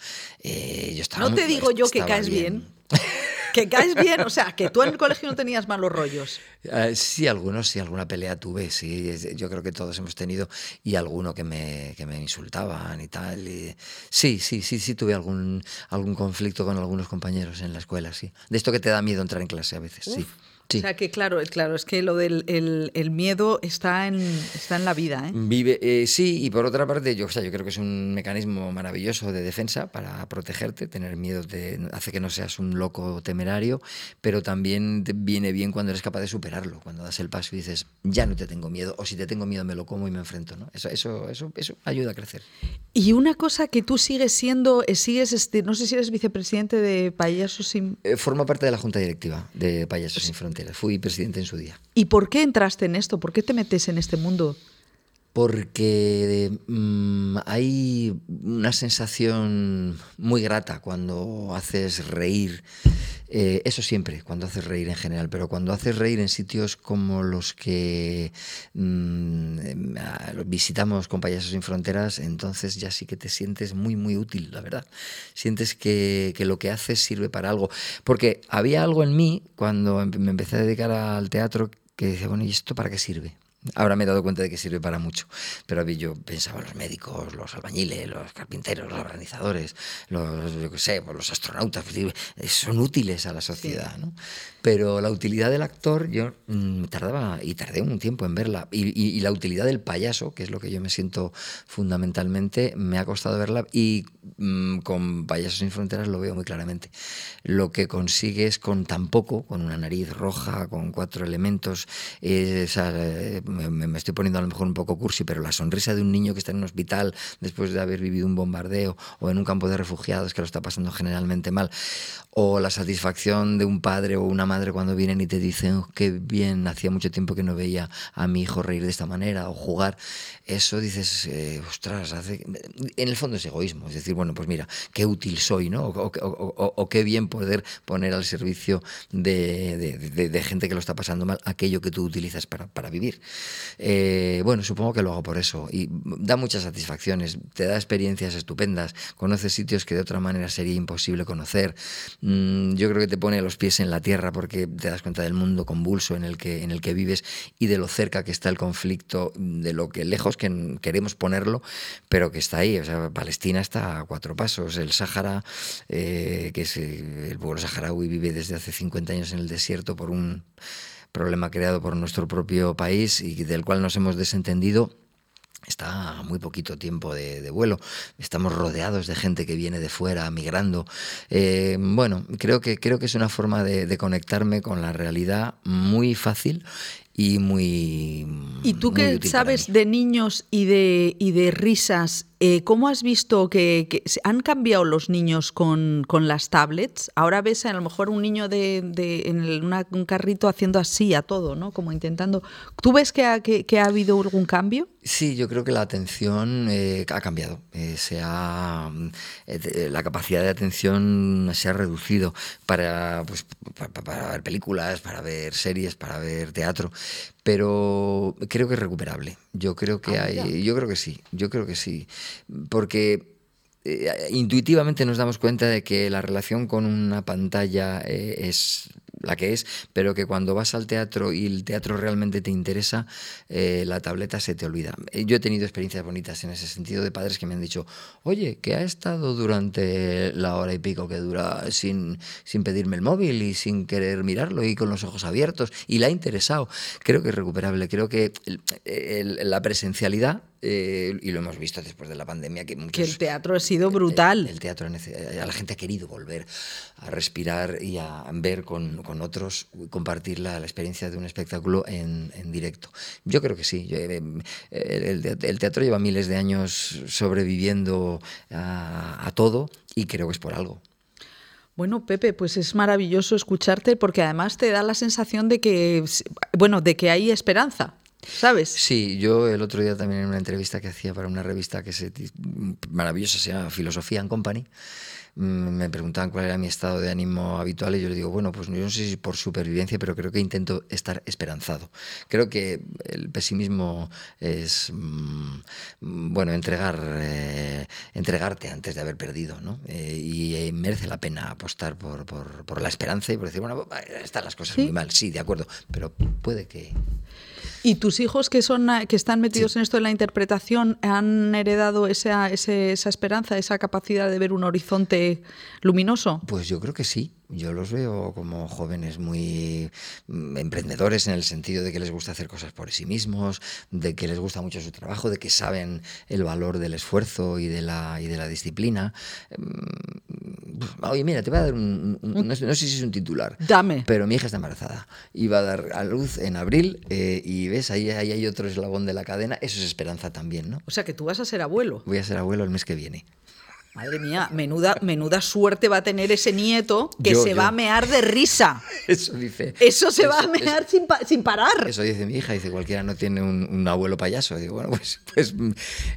S2: Eh, yo estaba
S1: No
S2: muy-
S1: te digo yo que caes bien. Que caes bien, o sea, que tú en el colegio no tenías malos rollos.
S2: Eh, sí, algunos, sí, alguna pelea tuve, sí, yo creo que todos hemos tenido, y alguno que me, que me insultaban y tal. y- sí, sí, sí, sí, tuve algún, algún conflicto con algunos compañeros en la escuela, sí. De esto que te da miedo entrar en clase a veces, sí.
S1: O sea que claro, claro, es que lo del el, miedo está en, está en la vida. ¿eh?
S2: Vive, eh, sí, y por otra parte, yo, o sea, yo creo que es un mecanismo maravilloso de defensa para protegerte. Tener miedo te hace que no seas un loco temerario, pero también te viene bien cuando eres capaz de superarlo, cuando das el paso y dices, ya no te tengo miedo, o si te tengo miedo me lo como y me enfrento. ¿no? Eso, eso, eso, eso ayuda a crecer.
S1: Y una cosa que tú sigues siendo, eh, sigues, este, no sé si eres vicepresidente de Payasos Sin...
S2: formo parte de la Junta Directiva de Payasos Sin Fronteras fui presidente en su día.
S1: ¿Y por qué entraste en esto? ¿Por qué te metes en este mundo?
S2: Porque mm, hay una sensación muy grata cuando haces reír. Eh, eso siempre, cuando haces reír en general, pero cuando haces reír en sitios como los que mm, visitamos con Payasos sin Fronteras, entonces ya sí que te sientes muy, muy útil, la verdad. Sientes que, que lo que haces sirve para algo. Porque había algo en mí cuando me empecé a dedicar al teatro que decía, bueno, ¿y esto para qué sirve? Ahora me he dado cuenta de que sirve para mucho, pero yo pensaba los médicos, los albañiles, los carpinteros, los organizadores, los, yo sé, pues los astronautas, pues son útiles a la sociedad, ¿no? Pero la utilidad del actor, yo mm, tardaba y tardé un tiempo en verla, y, la utilidad del payaso, que es lo que yo me siento fundamentalmente, me ha costado verla y mm, con Payasos sin Fronteras lo veo muy claramente. Lo que consigues con tan poco, con una nariz roja, con cuatro elementos, es, eh, me, estoy poniendo a lo mejor un poco cursi, pero la sonrisa de un niño que está en un hospital después de haber vivido un bombardeo o en un campo de refugiados que lo está pasando generalmente mal, o la satisfacción de un padre o una madre cuando vienen y te dicen oh, qué bien, hacía mucho tiempo que no veía a mi hijo reír de esta manera o jugar, eso dices, eh, ostras, hace... en el fondo es egoísmo, es decir, bueno, pues mira, qué útil soy, ¿no? O, qué bien poder poner al servicio de, gente que lo está pasando mal aquello que tú utilizas para vivir. Eh, bueno, supongo que lo hago por eso y da muchas satisfacciones, te da experiencias estupendas, conoces sitios que de otra manera sería imposible conocer. Mm, yo creo que te pone los pies en la tierra porque te das cuenta del mundo convulso en el que, en el que vives y de lo cerca que está el conflicto, de lo que lejos que queremos ponerlo, pero que está ahí. O sea, Palestina está a cuatro pasos. El Sáhara, eh, que es el pueblo saharaui, vive desde hace 50 años en el desierto por un problema creado por nuestro propio país y del cual nos hemos desentendido está a muy poquito tiempo de, vuelo. Estamos rodeados de gente que viene de fuera, migrando. Eh, bueno, creo que, creo que es una forma de, conectarme con la realidad muy fácil y muy...
S1: ¿Y tú qué sabes de niños y de, y de risas eh, ¿Cómo has visto que, han cambiado los niños con, las tablets? Ahora ves a lo mejor un niño de, en un carrito haciendo así a todo, ¿no? Como intentando. ¿Tú ves que ha, que, ha habido algún cambio?
S2: Sí, yo creo que la atención eh, ha cambiado. Eh, se ha, la capacidad de atención se ha reducido para, pues, para ver películas, para ver series, para ver teatro pero creo que es recuperable. Yo creo que ah, hay, yo creo que sí, yo creo que sí, porque eh, intuitivamente nos damos cuenta de que la relación con una pantalla eh, es la que es, pero que cuando vas al teatro y el teatro realmente te interesa, eh, la tableta se te olvida. Yo he tenido experiencias bonitas en ese sentido de padres que me han dicho, oye, que ha estado durante la hora y pico que dura sin, sin pedirme el móvil y sin querer mirarlo y con los ojos abiertos y le ha interesado. Creo que es recuperable, creo que la presencialidad eh, y lo hemos visto después de la pandemia, que,
S1: que el teatro ha sido brutal.
S2: El, teatro, la gente ha querido volver a respirar y a ver con, con otros, compartir la, la, experiencia de un espectáculo en, en directo. Yo creo que sí. Eh, el, el, teatro lleva miles de años sobreviviendo a, a todo y creo que es por algo.
S1: Bueno, Pepe, pues es maravilloso escucharte porque además te da la sensación de que, bueno, de que hay esperanza. ¿Sabes?
S2: Sí, yo el otro día también en una entrevista que hacía para una revista que se maravillosa, se llama Filosofía and Company, mm, me preguntaban cuál era mi estado de ánimo habitual y yo le digo, bueno, pues yo no sé si por supervivencia, pero creo que intento estar esperanzado. Creo que el pesimismo es, mm, bueno, entregar, eh, entregarte antes de haber perdido, ¿no? Eh, y eh, merece la pena apostar por, por, la esperanza y por decir, bueno, están las cosas muy mal, sí, de acuerdo, pero puede que
S1: ¿Y tus hijos que son que están metidos en esto de la interpretación han heredado esa, esa esperanza, esa capacidad de ver un horizonte luminoso?
S2: Pues yo creo que sí. Yo los veo como jóvenes muy mm, emprendedores en el sentido de que les gusta hacer cosas por sí mismos, de que les gusta mucho su trabajo, de que saben el valor del esfuerzo y de la, y de la disciplina. Mm, oye, mira, te voy a dar un... no, sé, si es un titular.
S1: Dame.
S2: Pero mi hija está embarazada. Y va a dar a luz en abril eh, y ves, ahí, ahí hay otro eslabón de la cadena. Eso es esperanza también, ¿no?
S1: O sea que tú vas a ser abuelo.
S2: Voy a ser abuelo el mes que viene.
S1: Madre mía, menuda, menuda suerte va a tener ese nieto que se va a mear de risa.
S2: Eso dice.
S1: Eso se va a mear sin, parar.
S2: Eso dice mi hija, dice, cualquiera no tiene un, abuelo payaso. digo, bueno, pues, pues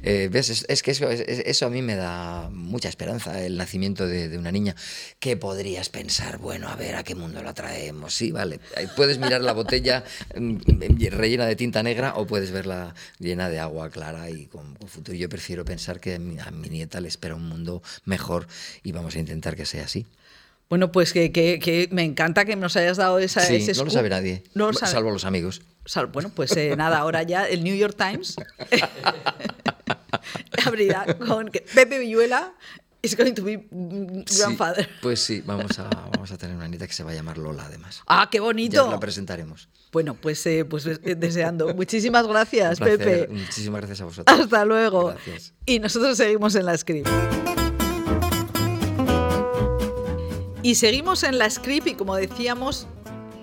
S2: eh, ves, es, que eso, eso, a mí me da mucha esperanza, el nacimiento de, una niña. ¿Qué podrías pensar? Bueno, a ver, ¿a qué mundo la traemos? Sí, vale. Puedes mirar la botella mm, rellena de tinta negra o puedes verla llena de agua clara y con, futuro. Yo prefiero pensar que a mi nieta le espera un mundo mejor y vamos a intentar que sea así.
S1: Bueno, pues que, me encanta que nos hayas dado esa,
S2: sí, No lo sabe nadie, salvo los amigos.
S1: bueno, pues eh, nada, ahora ya el New York Times abrirá con Pepe Villuela is going to be grandfather.
S2: pues sí, vamos a, vamos a tener una nieta que se va a llamar Lola, además.
S1: ¡Ah, qué bonito!
S2: Ya la presentaremos.
S1: Bueno, pues, eh, pues eh, deseando. Muchísimas gracias, Pepe.
S2: Muchísimas gracias a vosotros.
S1: Hasta luego.
S2: Gracias.
S1: Y nosotros seguimos en la script. Y seguimos en la script y como decíamos,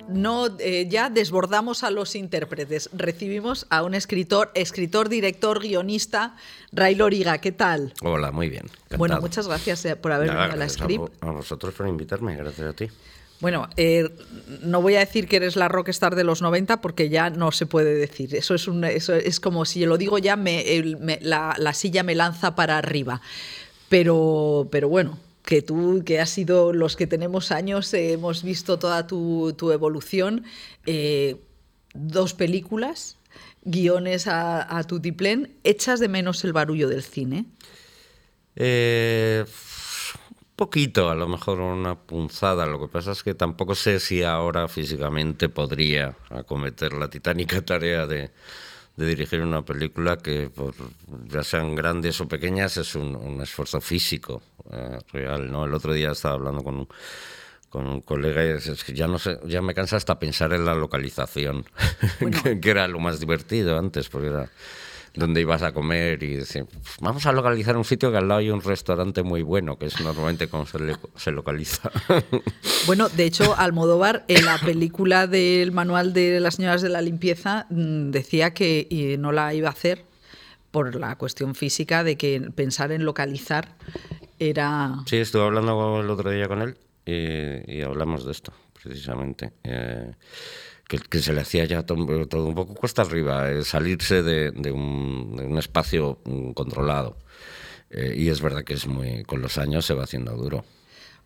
S1: no eh, ya desbordamos a los intérpretes. Recibimos a un escritor, escritor, director, guionista, Ray Loriga. ¿Qué tal?
S3: Hola, muy bien.
S1: Bueno, muchas gracias eh, por haber venido a la script.
S3: A, vosotros por invitarme, gracias a ti.
S1: Bueno, eh, no voy a decir que eres la rockstar de los 90 porque ya no se puede decir. Eso es, un, eso es como si lo digo ya, me, la, la, silla me lanza para arriba. Pero, pero bueno, que tú, que has sido los que tenemos años, eh, hemos visto toda tu, evolución. Eh, dos películas, guiones a, a tiplén. ¿Echas de menos el barullo del cine?
S3: Eh, poquito, a lo mejor una punzada. Lo que pasa es que tampoco sé si ahora físicamente podría acometer la titánica tarea de de dirigir una película que, por, ya sean grandes o pequeñas, es un, esfuerzo físico eh, real. ¿no? El otro día estaba hablando con un, con un colega y es que ya no sé, ya me cansa hasta pensar en la localización, que, era lo más divertido antes, porque era donde ibas a comer y decir, vamos a localizar un sitio que al lado hay un restaurante muy bueno, que es normalmente como se, localiza.
S1: Bueno, de hecho, Almodóvar, en la película del manual de las señoras de la limpieza, mm, decía que no la iba a hacer por la cuestión física de que pensar en localizar era...
S3: Sí, estuve hablando el otro día con él y, hablamos de esto, precisamente. Eh, que, se le hacía ya todo, un poco cuesta arriba, eh, salirse de, un, espacio mm, controlado. Eh, y es verdad que es muy, con los años se va haciendo duro.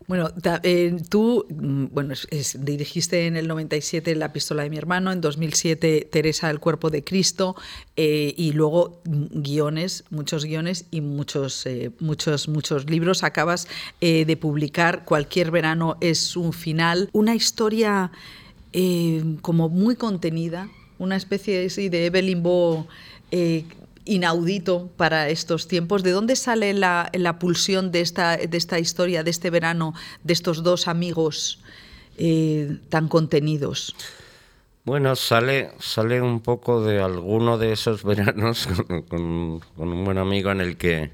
S1: Bueno, eh, tú mm, bueno, dirigiste en el 97 La pistola de mi hermano, en 2007 Teresa, el cuerpo de Cristo, y luego mm, guiones, muchos guiones y muchos, muchos, muchos libros. Acabas de publicar Cualquier verano es un final, una historia eh, como muy contenida, una especie de Evelyn Bow eh, inaudito para estos tiempos. ¿De dónde sale la, pulsión de esta, de esta, historia, de este verano, de estos dos amigos eh, tan contenidos?
S3: Bueno, sale, sale un poco de alguno de esos veranos con, un buen amigo en el que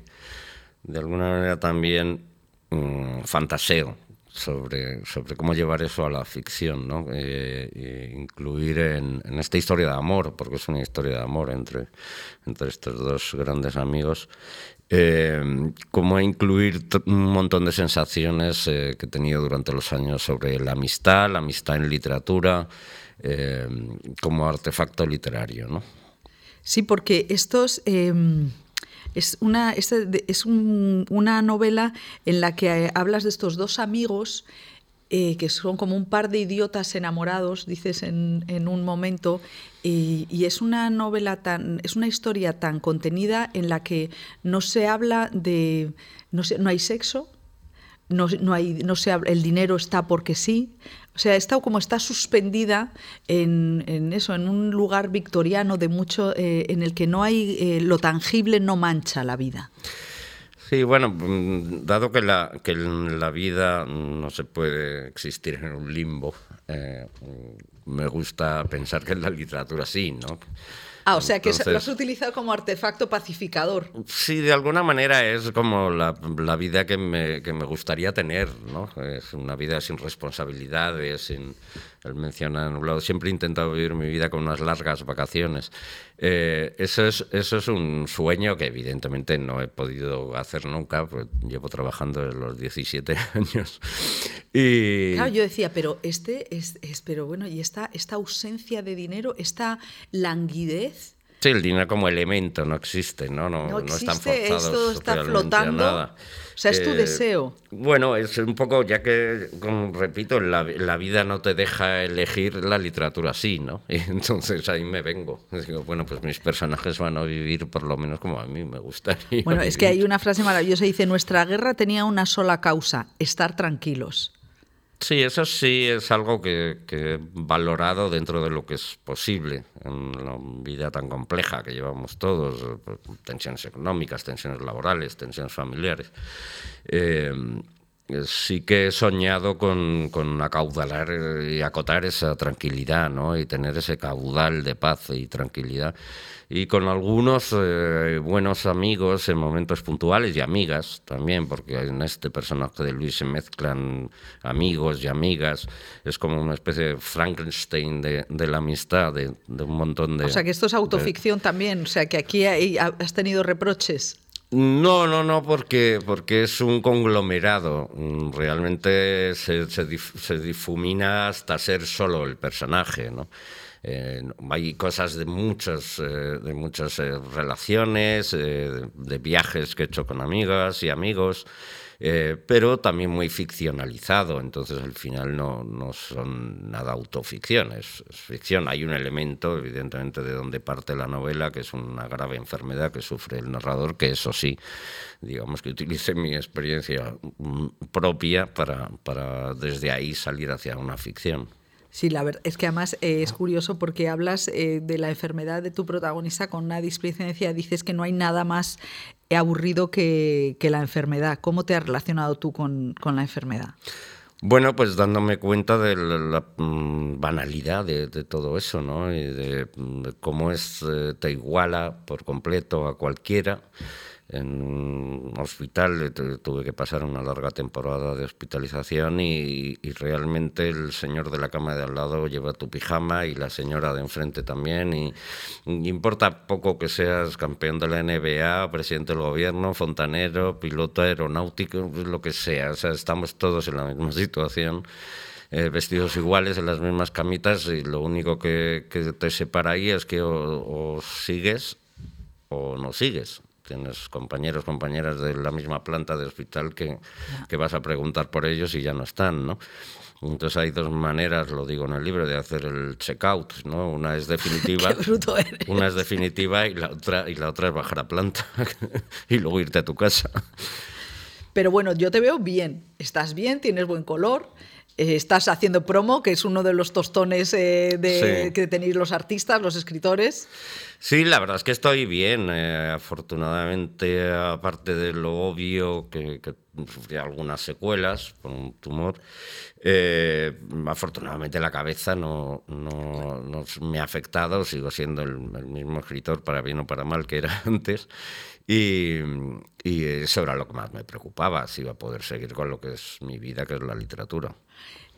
S3: de alguna manera también mm, fantaseo sobre, sobre cómo llevar eso a la ficción, ¿no? Eh, incluir en, esta historia de amor, porque es una historia de amor entre, entre estos dos grandes amigos, eh, cómo incluir un montón de sensaciones eh, que he tenido durante los años sobre la amistad, la amistad en literatura, como artefacto literario, ¿no?
S1: Sí, porque estos em, es una, es, una novela en la que eh, hablas de estos dos amigos eh, que son como un par de idiotas enamorados, dices en, un momento, y, es una novela tan, es una historia tan contenida en la que no se habla de, no, no hay sexo, no, no, hay, no se el dinero está porque sí, o sea, está como está suspendida en, eso, en un lugar victoriano de mucho, eh, en el que no hay eh, lo tangible no mancha la vida.
S3: Sí, bueno, mm, dado que la, la vida no se puede existir en un limbo, eh, me gusta pensar que en la literatura sí, ¿no?
S1: Ah, o sea que lo has utilizado como artefacto pacificador.
S3: Sí, de alguna manera es como la, vida que me, que me, gustaría tener, ¿no? Es una vida sin responsabilidades, sin, él menciona en un lado, siempre he intentado vivir mi vida con unas largas vacaciones. Eh, eso, es, eso es un sueño que evidentemente no he podido hacer nunca, pues llevo trabajando desde los 17 años. Y...
S1: Claro, yo decía, pero este es, pero bueno, y esta, esta ausencia de dinero, esta languidez.
S3: Sí, el dinero como elemento no existe, ¿no? No, no, existe, no están forzados
S1: está flotando. Nada. O sea, es tu eh, deseo.
S3: Bueno, es un poco, ya que, como repito, la, la, vida no te deja elegir la literatura así, ¿no? Y entonces ahí me vengo. Digo, bueno, pues mis personajes van a vivir por lo menos como a mí me gustaría.
S1: Bueno, es que hay una frase maravillosa, dice, nuestra guerra tenía una sola causa, estar tranquilos.
S3: Sí, eso sí es algo que, que, he valorado dentro de lo que es posible en la vida tan compleja que llevamos todos, pues, tensiones económicas, tensiones laborales, tensiones familiares. Eh, sí que he soñado con, con, acaudalar y acotar esa tranquilidad, ¿no? Y tener ese caudal de paz y tranquilidad y con algunos eh, buenos amigos en momentos puntuales y amigas también, porque en este personaje de Luis se mezclan amigos y amigas. Es como una especie de Frankenstein de, de la amistad, de, de, un montón de...
S1: O sea, que esto es autoficción también, o sea, que aquí has tenido reproches.
S3: No, no, no, porque, porque es un conglomerado. Realmente se, difumina hasta ser solo el personaje, ¿no? Eh, hay cosas de, muchos, eh, de muchas eh, relaciones, de viajes que he hecho con amigas y amigos. Pero también muy ficcionalizado, entonces al final no, no son nada autoficción, es, ficción. Hay un elemento, evidentemente, de donde parte la novela, que es una grave enfermedad que sufre el narrador, que eso sí, digamos que utilice mi experiencia mm, propia para, para desde ahí salir hacia una ficción.
S1: Sí, la verdad es que además eh, es curioso porque hablas eh, de la enfermedad de tu protagonista con una displicencia, dices que no hay nada más aburrido que, la enfermedad. ¿Cómo te has relacionado tú con, la enfermedad?
S3: Bueno, pues dándome cuenta de la, mm, banalidad de, todo eso, ¿no? Y de, cómo es, eh, te iguala por completo a cualquiera en un hospital, tuve que pasar una larga temporada de hospitalización y, realmente el señor de la cama de al lado lleva tu pijama y la señora de enfrente también y, importa poco que seas campeón de la NBA, presidente del gobierno, fontanero, piloto aeronáutico, lo que sea, o sea, estamos todos en la misma situación. Eh, vestidos iguales en las mismas camitas y lo único que, te separa ahí es que o sigues o no sigues tienes compañeros, compañeras de la misma planta de hospital que, que vas a preguntar por ellos y ya no están, ¿no? Entonces hay dos maneras, lo digo en el libro, de hacer el checkout, ¿no? Una es definitiva, una es definitiva y la otra y la otra es bajar a planta y luego irte a tu casa.
S1: Pero bueno, yo te veo bien, estás bien, tienes buen color, estás haciendo promo, que es uno de los tostones eh, de, que tenéis los artistas, los escritores.
S3: Sí, la verdad es que estoy bien. Eh, afortunadamente, aparte de lo obvio que, sufrí algunas secuelas por un tumor, afortunadamente la cabeza no, no, me ha afectado. Sigo siendo el, mismo escritor, para bien o para mal, que era antes. Y, y eso era lo que más me preocupaba, si iba a poder seguir con lo que es mi vida, que es la literatura.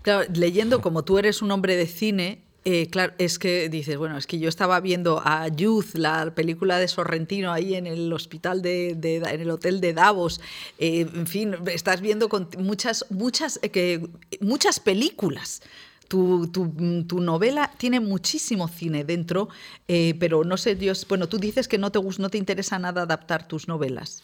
S1: Claro, leyendo como tú eres un hombre de cine, eh, claro, es que dices, bueno, es que yo estaba viendo a Youth, la película de Sorrentino, ahí en el hospital de, en el hotel de Davos. Eh, en fin, estás viendo con muchas, muchas, eh, que, muchas películas. Tu, tu, novela tiene muchísimo cine dentro, pero no sé, Dios, bueno, tú dices que no te, no te interesa nada adaptar tus novelas.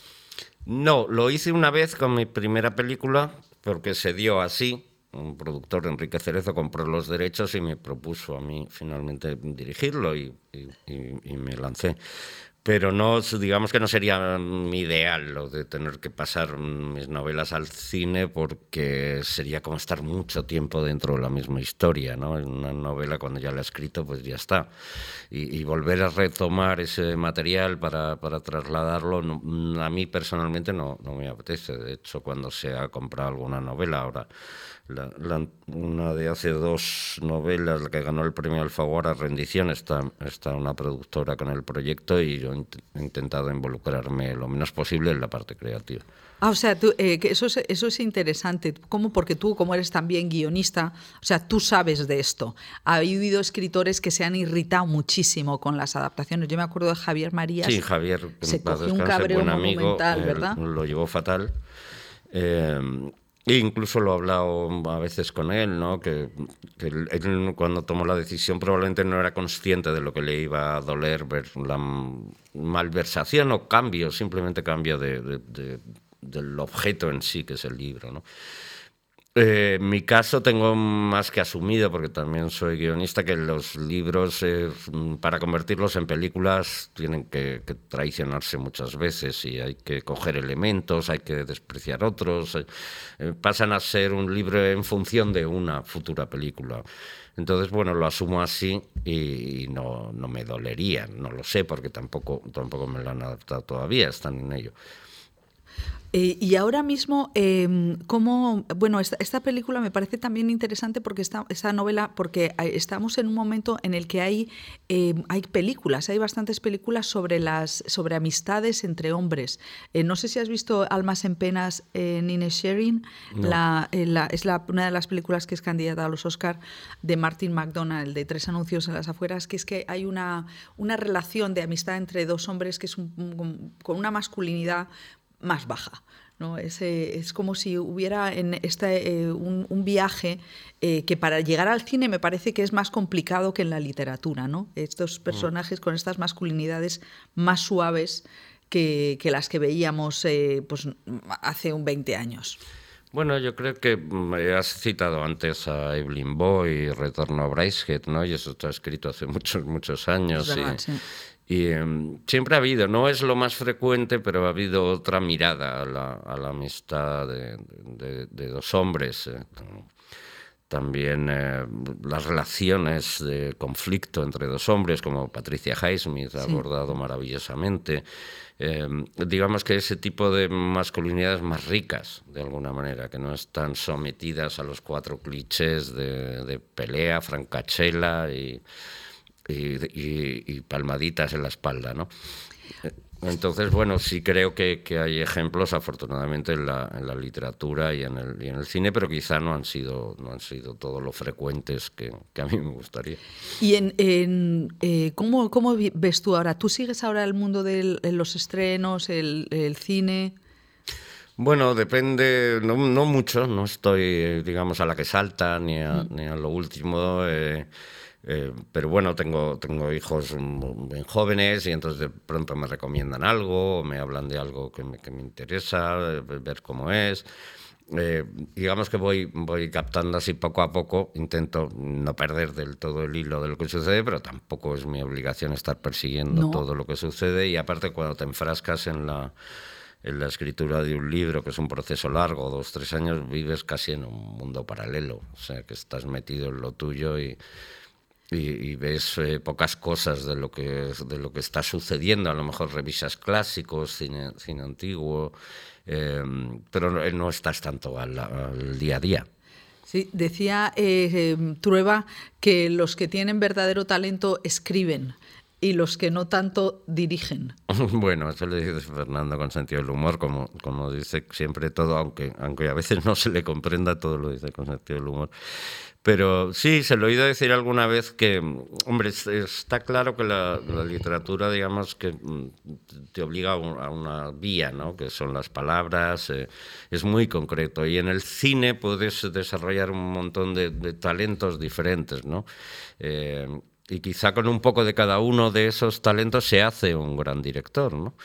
S3: No, lo hice una vez con mi primera película, porque se dio así un productor, Enrique Cerezo, compró los derechos y me propuso a mí finalmente dirigirlo y, me lancé. Pero no, digamos que no sería mi ideal lo de tener que pasar mis novelas al cine porque sería como estar mucho tiempo dentro de la misma historia, ¿no? En una novela cuando ya la he escrito pues ya está. Y, volver a retomar ese material para, para trasladarlo, a mí personalmente no, no me apetece. De hecho, cuando se ha comprado alguna novela ahora la, una de hace dos novelas, la que ganó el premio Alfaguara, Rendición, está, está una productora con el proyecto y yo he intentado involucrarme lo menos posible en la parte creativa.
S1: Ah, o sea, tú, eh, que eso, es, eso es interesante. ¿Cómo? Porque tú, como eres también guionista, o sea, tú sabes de esto. Ha habido escritores que se han irritado muchísimo con las adaptaciones. Yo me acuerdo de Javier Marías.
S3: Sí, Javier,
S1: se cogió un cabreo
S3: buen amigo,
S1: ¿verdad?
S3: Lo llevó fatal. Eh, incluso lo he hablado a veces con él, ¿no? que, él cuando tomó la decisión probablemente no era consciente de lo que le iba a doler ver la malversación o cambio, simplemente cambio de, del objeto en sí, que es el libro. ¿no? Eh, mi caso tengo más que asumido, porque también soy guionista, que los libros, eh, para convertirlos en películas, tienen que, traicionarse muchas veces y hay que coger elementos, hay que despreciar otros. Eh, pasan a ser un libro en función de una futura película. Entonces, bueno, lo asumo así y, no, no, me dolería, no lo sé, porque tampoco, tampoco me lo han adaptado todavía, están en ello.
S1: Eh, y ahora mismo, eh, ¿cómo, bueno, esta, película me parece también interesante porque esta, esta novela, porque estamos en un momento en el que hay, em, hay películas, hay bastantes películas sobre las sobre amistades entre hombres. Eh, no sé si has visto Almas en Penas, Nine Sharing, la, es la, una de las películas que es candidata a los Oscar de Martin McDonald, de Tres Anuncios en las Afueras, que es que hay una, una relación de amistad entre dos hombres que es con una masculinidad más baja. ¿no? Es, es como si hubiera en este, eh, un, viaje eh, que para llegar al cine me parece que es más complicado que en la literatura. ¿no? Estos mm. personajes con estas masculinidades más suaves que, que las que veíamos eh, pues, hace un 20 años.
S3: Bueno, yo creo que mm, has citado antes a Evelyn Boy, Retorno a Brycehead, ¿no? Y eso está escrito hace muchos, muchos años. Y em, siempre ha habido, no es lo más frecuente, pero ha habido otra mirada a la, amistad de, dos hombres. Eh. También eh, las relaciones de conflicto entre dos hombres, como Patricia Highsmith ha abordado maravillosamente. Em, digamos que ese tipo de masculinidades más ricas, de alguna manera, que no están sometidas a los cuatro clichés de, de pelea, francachela y y, palmaditas en la espalda, ¿no? Entonces, bueno, sí creo que, hay ejemplos, afortunadamente, en la, en la literatura y en, el, y en, el, cine, pero quizá no han sido, no han sido todos lo frecuentes que, que a mí me gustaría.
S1: ¿Y en, en eh, ¿cómo, cómo, ves tú ahora? ¿Tú sigues ahora el mundo de los estrenos, el, el cine?
S3: Bueno, depende, no, no, mucho, no estoy, digamos, a la que salta ni a, mm. ni a lo último. Eh, eh, pero bueno, tengo, tengo hijos muy jóvenes y entonces de pronto me recomiendan algo o me hablan de algo que me, que me interesa, eh, ver cómo es. Eh, digamos que voy, voy captando así poco a poco, intento no perder del todo el hilo de lo que sucede, pero tampoco es mi obligación estar persiguiendo todo lo que sucede. Y aparte cuando te enfrascas en la, en la escritura de un libro, que es un proceso largo, dos, tres años, vives casi en un mundo paralelo, o sea, que estás metido en lo tuyo y y, ves eh, pocas cosas de lo, que, de lo que está sucediendo, a lo mejor revisas clásicos, cine, cine antiguo, em, pero no, estás tanto al, día a día.
S1: Sí, decía eh, Trueba que los que tienen verdadero talento escriben y los que no tanto dirigen.
S3: Bueno, eso le dice Fernando con sentido del humor, como, como dice siempre todo, aunque, aunque a veces no se le comprenda, todo lo dice con sentido del humor. Pero sí, se lo he oído decir alguna vez que, hombre, está claro que la, literatura, digamos, que mm, te obliga a una vía, ¿no? Que son las palabras, eh, es muy concreto. Y en el cine puedes desarrollar un montón de, talentos diferentes, ¿no? Eh, y quizá con un poco de cada uno de esos talentos se hace un gran director, ¿no?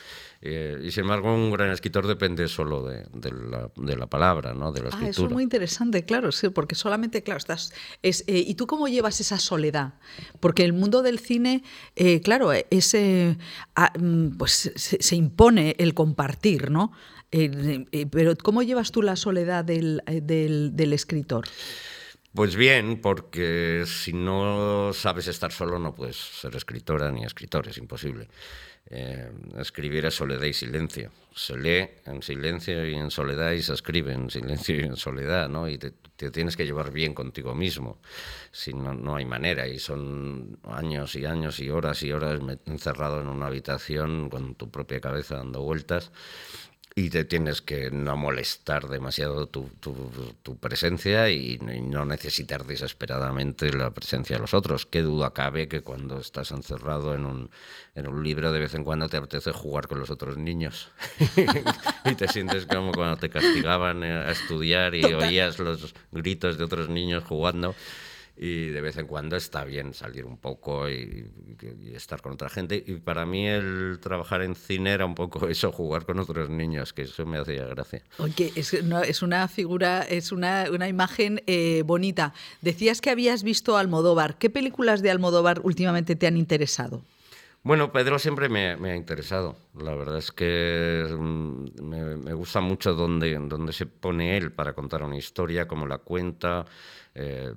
S3: Eh, y sin embargo, un gran escritor depende solo de, la, palabra, ¿no? de la escritura.
S1: Ah, eso es muy interesante, claro, sí, porque solamente, claro, estás... Es, eh, ¿Y tú cómo llevas esa soledad? Porque el mundo del cine, eh, claro, ese, ah, mm, pues se, impone el compartir, ¿no? pero ¿cómo llevas tú la soledad del, del escritor?
S3: Pues bien, porque si no sabes estar solo no puedes ser escritora ni escritor, es imposible. Eh, escribir es soledad y silencio. Se lee en silencio y en soledad y se escribe en silencio y en soledad, ¿no? Y te, tienes que llevar bien contigo mismo. Si no, no hay manera. Y son años y años y horas y horas encerrado en una habitación con tu propia cabeza dando vueltas y te tienes que no molestar demasiado tu, tu, presencia y, no necesitar desesperadamente la presencia de los otros. Qué duda cabe que cuando estás encerrado en un, en un libro de vez en cuando te apetece jugar con los otros niños. Y te sientes como cuando te castigaban a estudiar y oías los gritos de otros niños jugando y de vez en cuando está bien salir un poco y, estar con otra gente. Y para mí el trabajar en cine era un poco eso, jugar con otros niños, que eso me hacía gracia.
S1: Oye, es, es una figura, es una, una imagen eh, bonita. Decías que habías visto Almodóvar. ¿Qué películas de Almodóvar últimamente te han interesado?
S3: Bueno, Pedro siempre me, ha interesado. La verdad es que mm, me, gusta mucho donde, donde se pone él para contar una historia, cómo la cuenta, eh,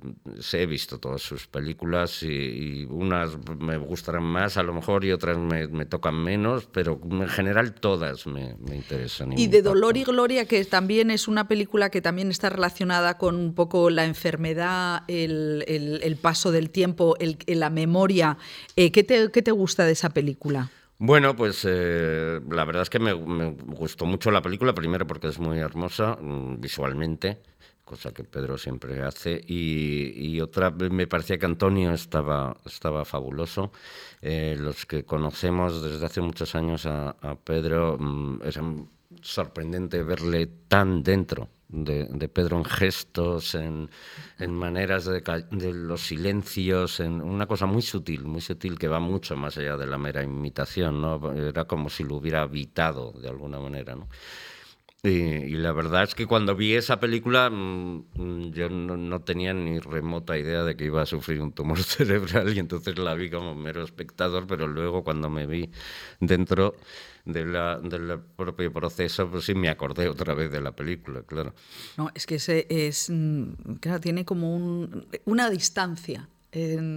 S3: he visto todas sus películas y, unas me gustarán más a lo mejor y otras me, tocan menos, pero en general todas me, interesan.
S1: Y, de Dolor y Gloria, que también es una película que también está relacionada con un poco la enfermedad, el, paso del tiempo, el, la memoria. Eh, ¿qué, te, ¿Qué te gusta de esa película?
S3: Bueno, pues eh, la verdad es que me, me, gustó mucho la película, primero porque es muy hermosa mm, visualmente, cosa que Pedro siempre hace, y, otra, me parecía que Antonio estaba, estaba fabuloso. Eh, los que conocemos desde hace muchos años a, Pedro, mm, es sorprendente verle tan dentro de, Pedro en gestos, en, maneras de, de, los silencios, en una cosa muy sutil, muy sutil que va mucho más allá de la mera imitación, ¿no? Era como si lo hubiera habitado de alguna manera, ¿no? Y, la verdad es que cuando vi esa película mm, yo no, tenía ni remota idea de que iba a sufrir un tumor cerebral y entonces la vi como mero espectador, pero luego cuando me vi dentro de del propio proceso, pues sí me acordé otra vez de la película, claro.
S1: No, es que ese es, mm, claro, tiene como un, una distancia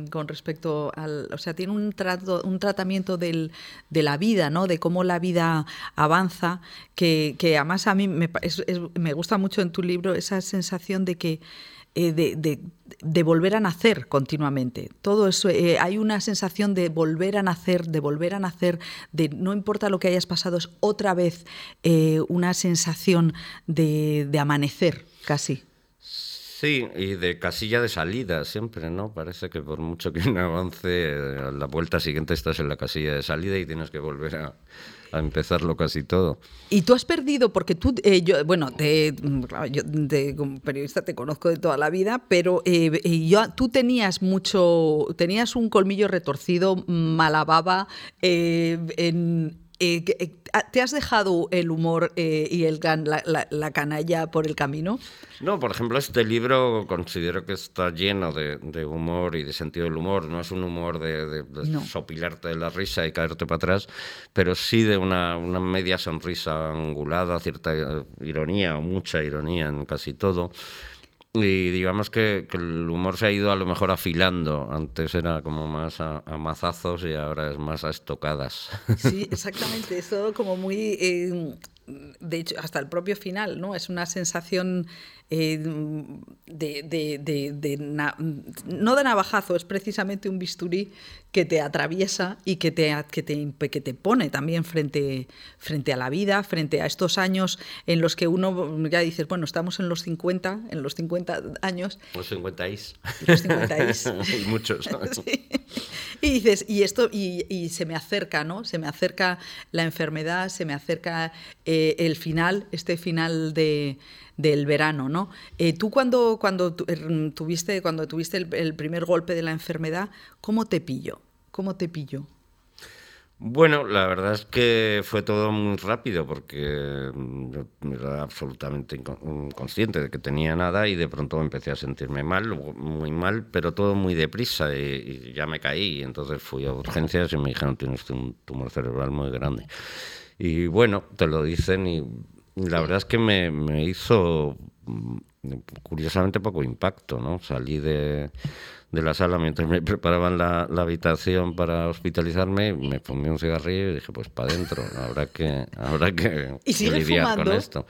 S1: con respecto al, o sea, tiene un, trato, un tratamiento del, de la vida, ¿no? De cómo la vida avanza, que, que además a mí me, me, gusta mucho en tu libro esa sensación de que eh, de, volver a nacer continuamente. Todo eso, eh, hay una sensación de volver a nacer, de volver a nacer, de no importa lo que hayas pasado, es otra vez eh, una sensación de amanecer casi.
S3: Sí, y de casilla de salida siempre, ¿no? Parece que por mucho que uno avance, a la vuelta siguiente estás en la casilla de salida y tienes que volver a, empezarlo casi todo.
S1: Y tú has perdido, porque tú, eh, yo, bueno, de, yo como periodista te conozco de toda la vida, pero eh, yo, tú tenías mucho, tenías un colmillo retorcido, malababa, eh, en eh, eh, ¿Te has dejado el humor eh, y el, la, canalla por el camino?
S3: No, por ejemplo, este libro considero que está lleno de, humor y de sentido del humor. No es un humor de, sopilarte de la risa y caerte para atrás, pero sí de una, una media sonrisa angulada, cierta ironía o mucha ironía en casi todo. Y digamos que, el humor se ha ido a lo mejor afilando. Antes era como más a, mazazos y ahora es más a estocadas.
S1: Sí, exactamente. Es todo como muy... Eh, de hecho, hasta el propio final, ¿no? Es una sensación eh, de, de, de, no de navajazo, es precisamente un bisturí que te atraviesa y que te, que te, que te pone también frente, frente a la vida, frente a estos años en los que uno ya dices, bueno, estamos en los 50, en los 50 años.
S3: Los 50
S1: Los 50
S3: Muchos.
S1: Y dices, y esto, y, y, se me acerca, ¿no? Se me acerca la enfermedad, se me acerca eh, el final, este final de del verano, ¿no? Eh, tú cuando, cuando er, tuviste, cuando tuviste el, primer golpe de la enfermedad, ¿cómo te pilló? ¿Cómo te pilló?
S3: Bueno, la verdad es que fue todo muy rápido porque mm, yo era absolutamente inconsciente de que tenía nada y de pronto empecé a sentirme mal, muy mal, pero todo muy deprisa y, ya me caí. Y entonces fui a urgencias y me dijeron tienes un tumor cerebral muy grande. Y bueno, te lo dicen y la verdad es que me, me hizo curiosamente poco impacto, ¿no? Salí de de la sala mientras me preparaban la, habitación para hospitalizarme, me fumé un cigarrillo y dije, pues para adentro, habrá que, habrá que lidiar con esto.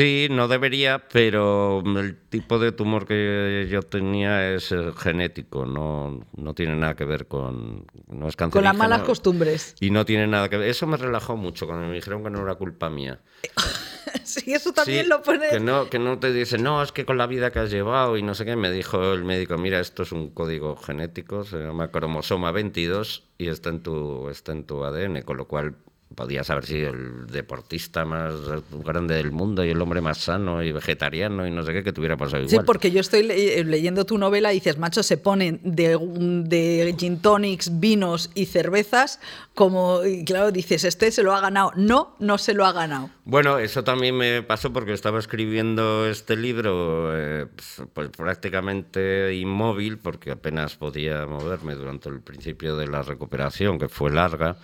S3: Sí, no debería, pero el tipo de tumor que yo tenía es genético, no, no tiene nada que ver con... No es
S1: con las malas costumbres.
S3: Y no tiene nada que ver... Eso me relajó mucho cuando me dijeron que no era culpa mía.
S1: sí, eso también lo pone.
S3: Que no, que no te dicen, no, es que con la vida que has llevado y no sé qué. Me dijo el médico, mira, esto es un código genético, se llama cromosoma 22 y está en tu, está en tu ADN, con lo cual podías haber sido el deportista más grande del mundo y el hombre más sano y vegetariano y no sé qué, que tuviera pasado igual.
S1: Sí, porque yo estoy eh, leyendo tu novela y dices, macho, se ponen de, de gin tonics, vinos y cervezas, como, y claro, dices, este se lo ha ganado. No, no se lo ha ganado.
S3: Bueno, eso también me pasó porque estaba escribiendo este libro eh, pues prácticamente inmóvil, porque apenas podía moverme durante el principio de la recuperación, que fue larga.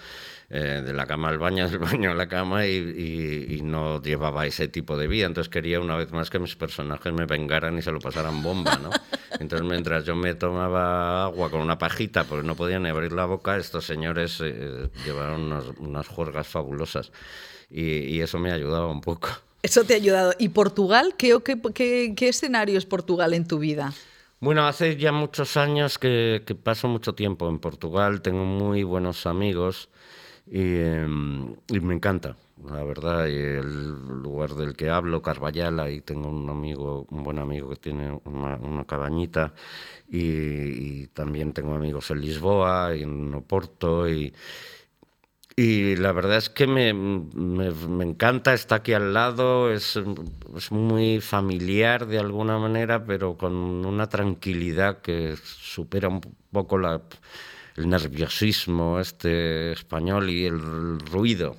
S3: Eh, de la cama al baño, del baño a la cama y, no llevaba ese tipo de vida. Entonces quería una vez más que mis personajes me vengaran y se lo pasaran bomba, ¿no? Entonces mientras yo me tomaba agua con una pajita porque no podían ni abrir la boca, estos señores eh, llevaron unas, juergas fabulosas y, eso me ayudaba un poco.
S1: Eso te ha ayudado. ¿Y Portugal? ¿Qué, qué, qué, escenario es Portugal en tu vida?
S3: Bueno, hace ya muchos años que, que paso mucho tiempo en Portugal, tengo muy buenos amigos. Em, y, me encanta, la verdad, y el lugar del que hablo, Carballal, ahí tengo un amigo, un buen amigo que tiene una, cabañita, y, también tengo amigos en Lisboa, y en Oporto, y, y la verdad es que me, me, me, encanta, está aquí al lado, es, es, muy familiar de alguna manera, pero con una tranquilidad que supera un poco la el nerviosismo este español y el ruido.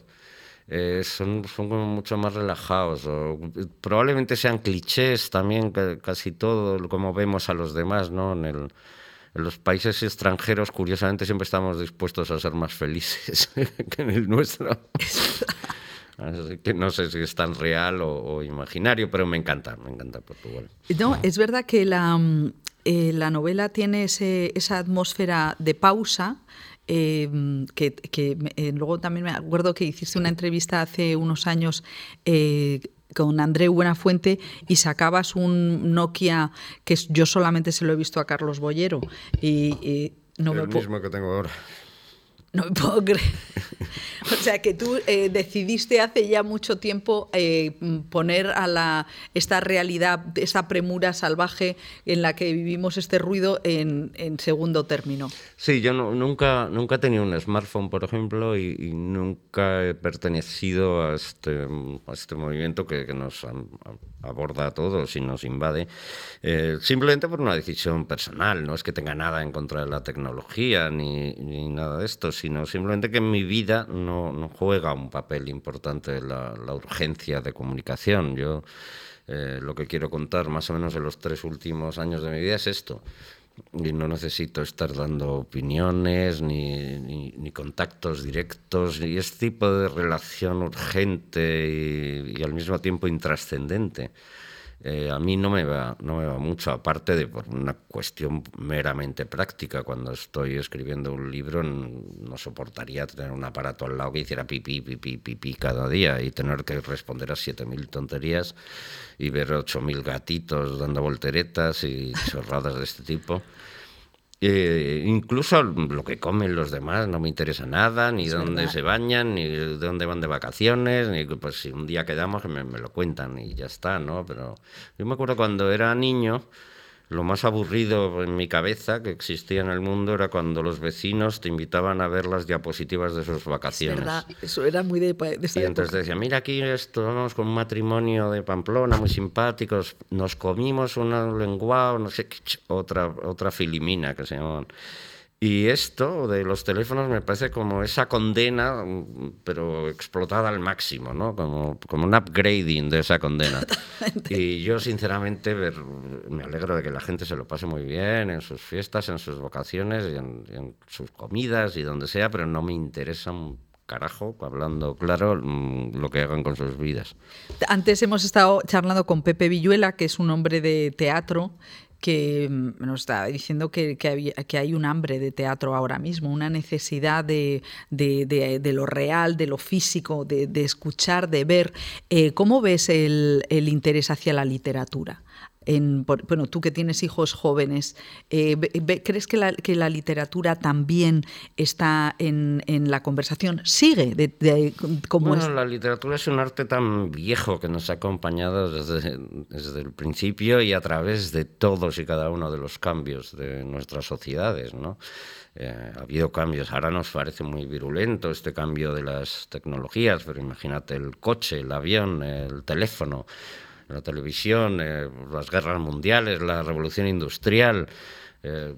S3: Eh, son, son como mucho más relajados. probablemente sean clichés también, casi todo, como vemos a los demás, ¿no? En, el, en los países extranjeros, curiosamente, siempre estamos dispuestos a ser más felices que en el nuestro. Así que no sé si es tan real o, o, imaginario, pero me encanta, me encanta Portugal.
S1: No, es verdad que la, eh, la novela tiene esa atmósfera de pausa. Eh, que, eh, luego también me acuerdo que hiciste una entrevista hace unos años con André Buenafuente y sacabas un Nokia que yo solamente se lo he visto a Carlos Boyero. Y,
S3: no el mismo que tengo ahora.
S1: No me puedo creer. O sea, que tú eh, decidiste hace ya mucho tiempo eh, poner a la, esta realidad, esa premura salvaje en la que vivimos este ruido en, segundo término.
S3: Sí, yo nunca, nunca he tenido un smartphone, por ejemplo, y, nunca he pertenecido a este, este movimiento que, nos aborda a todos y nos invade, eh, simplemente por una decisión personal. No es que tenga nada en contra de la tecnología ni nada de esto, sino simplemente que en mi vida no, no juega un papel importante la, la urgencia de comunicación. Yo eh, lo que quiero contar más o menos en los tres últimos años de mi vida es esto. Y no necesito estar dando opiniones ni, ni, contactos directos, ni este tipo de relación urgente y, y al mismo tiempo intrascendente. Eh, a mí no me, va, no me va mucho, aparte de por una cuestión meramente práctica. Cuando estoy escribiendo un libro no soportaría tener un aparato al lado que hiciera pipí, pipí, pipí cada día y tener que responder a 7.000 tonterías y ver 8.000 gatitos dando volteretas y chorradas de este tipo. Eh, incluso lo que comen los demás no me interesa nada, ni dónde se bañan, ni de dónde van de vacaciones, ni pues si un día quedamos que me, me, lo cuentan y ya está, ¿no? Pero yo me acuerdo cuando era niño, lo más aburrido en mi cabeza que existía en el mundo era cuando los vecinos te invitaban a ver las diapositivas de sus vacaciones.
S1: eso era muy de,
S3: Y entonces te decían, mira aquí esto, vamos con un matrimonio de Pamplona muy simpáticos, nos comimos una lengua, no sé, otra, otra filimina que se llamaban. Y esto de los teléfonos me parece como esa condena, pero explotada al máximo, ¿no? Como, como un upgrading de esa condena. Y yo, sinceramente, me alegro de que la gente se lo pase muy bien en sus fiestas, en sus vocaciones, y en, sus comidas y donde sea, pero no me interesa un carajo, hablando claro, mm, lo que hagan con sus vidas.
S1: Antes hemos estado charlando con Pepe Villuela, que es un hombre de teatro que mm, nos está diciendo que, que, hay un hambre de teatro ahora mismo, una necesidad de, de, lo real, de lo físico, de, escuchar, de ver. Eh, ¿Cómo ves el, el interés hacia la literatura? Bueno, tú que tienes hijos jóvenes, eh, ¿crees que la, que la, literatura también está en, la conversación? ¿Sigue? De,
S3: bueno, la literatura es un arte tan viejo que nos ha acompañado desde, desde el principio y a través de todos y cada uno de los cambios de nuestras sociedades, ¿no? Eh, ha habido cambios. Ahora nos parece muy virulento este cambio de las tecnologías, pero imagínate el coche, el avión, el teléfono la televisión, eh, las guerras mundiales, la revolución industrial, eh,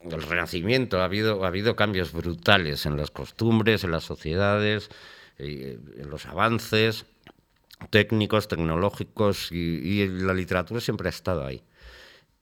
S3: el renacimiento. Ha habido, ha habido cambios brutales en las costumbres, en las sociedades, eh, en los avances técnicos, tecnológicos, y la literatura siempre ha estado ahí.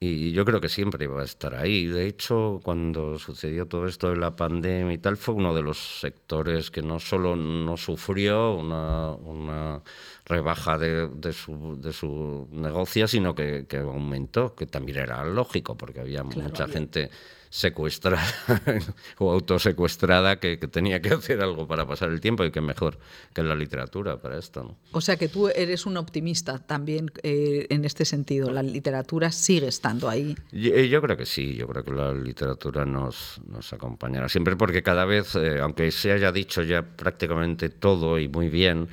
S3: Y yo creo que siempre va a estar ahí. De hecho, cuando sucedió todo esto de la pandemia y tal, fue uno de los sectores que no solo no sufrió una, rebaja de, su, de su negocio, sino que, aumentó, que también era lógico, porque había mucha gente secuestrada o autosecuestrada que, que tenía que hacer algo para pasar el tiempo y que mejor que la literatura para esto. ¿no?
S1: O sea que tú eres un optimista también eh, en este sentido. La literatura sigue estando ahí.
S3: Eh, yo, creo que sí, yo creo que la literatura nos, nos acompañará siempre porque cada vez, eh, aunque se haya dicho ya prácticamente todo y muy bien,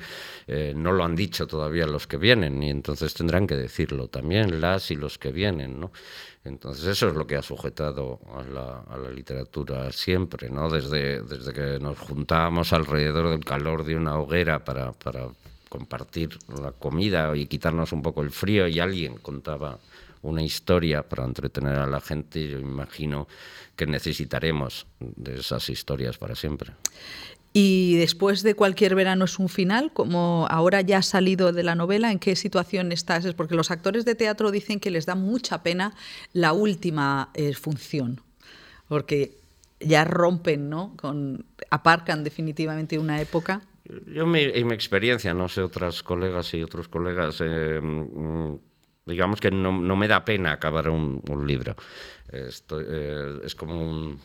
S3: no lo han dicho todavía los que vienen y entonces tendrán que decirlo también las y los que vienen. ¿no? Entonces eso es lo que ha sujetado a la, literatura siempre, ¿no? Desde, desde que nos juntábamos alrededor del calor de una hoguera para, para compartir la comida y quitarnos un poco el frío y alguien contaba una historia para entretener a la gente, yo imagino que necesitaremos de esas historias para siempre.
S1: Y después de cualquier verano es un final, como ahora ya ha salido de la novela, ¿en qué situación estás? Es porque los actores de teatro dicen que les da mucha pena la última eh, función, porque ya rompen, ¿no? Con, aparcan definitivamente una época.
S3: Yo, mi, en mi experiencia, no sé, otras colegas y otros colegas, eh, mm, digamos que no, me da pena acabar un, libro. Eh, es como un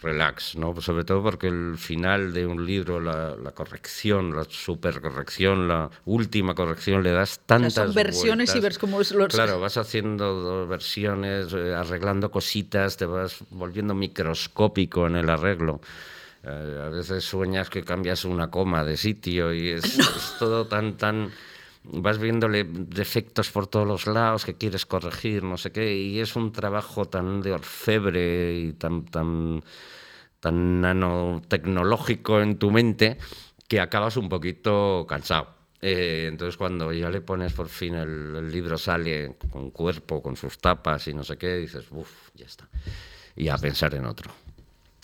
S3: relax, ¿no? Sobre todo porque el final de un libro, la, corrección, la supercorrección, la última corrección, le das tantas son
S1: versiones y ves cómo es los...
S3: Claro, vas haciendo versiones, eh, arreglando cositas, te vas volviendo microscópico en el arreglo. Eh, a veces sueñas que cambias una coma de sitio y es, es todo tan, tan vas viéndole defectos por todos los lados que quieres corregir, no sé qué, y es un trabajo tan de orfebre y tan, tan, tan nanotecnológico en tu mente que acabas un poquito cansado. Eh, entonces cuando ya le pones por fin el, el, libro sale con cuerpo, con sus tapas y no sé qué, dices, uff, ya está. Y a pensar en otro.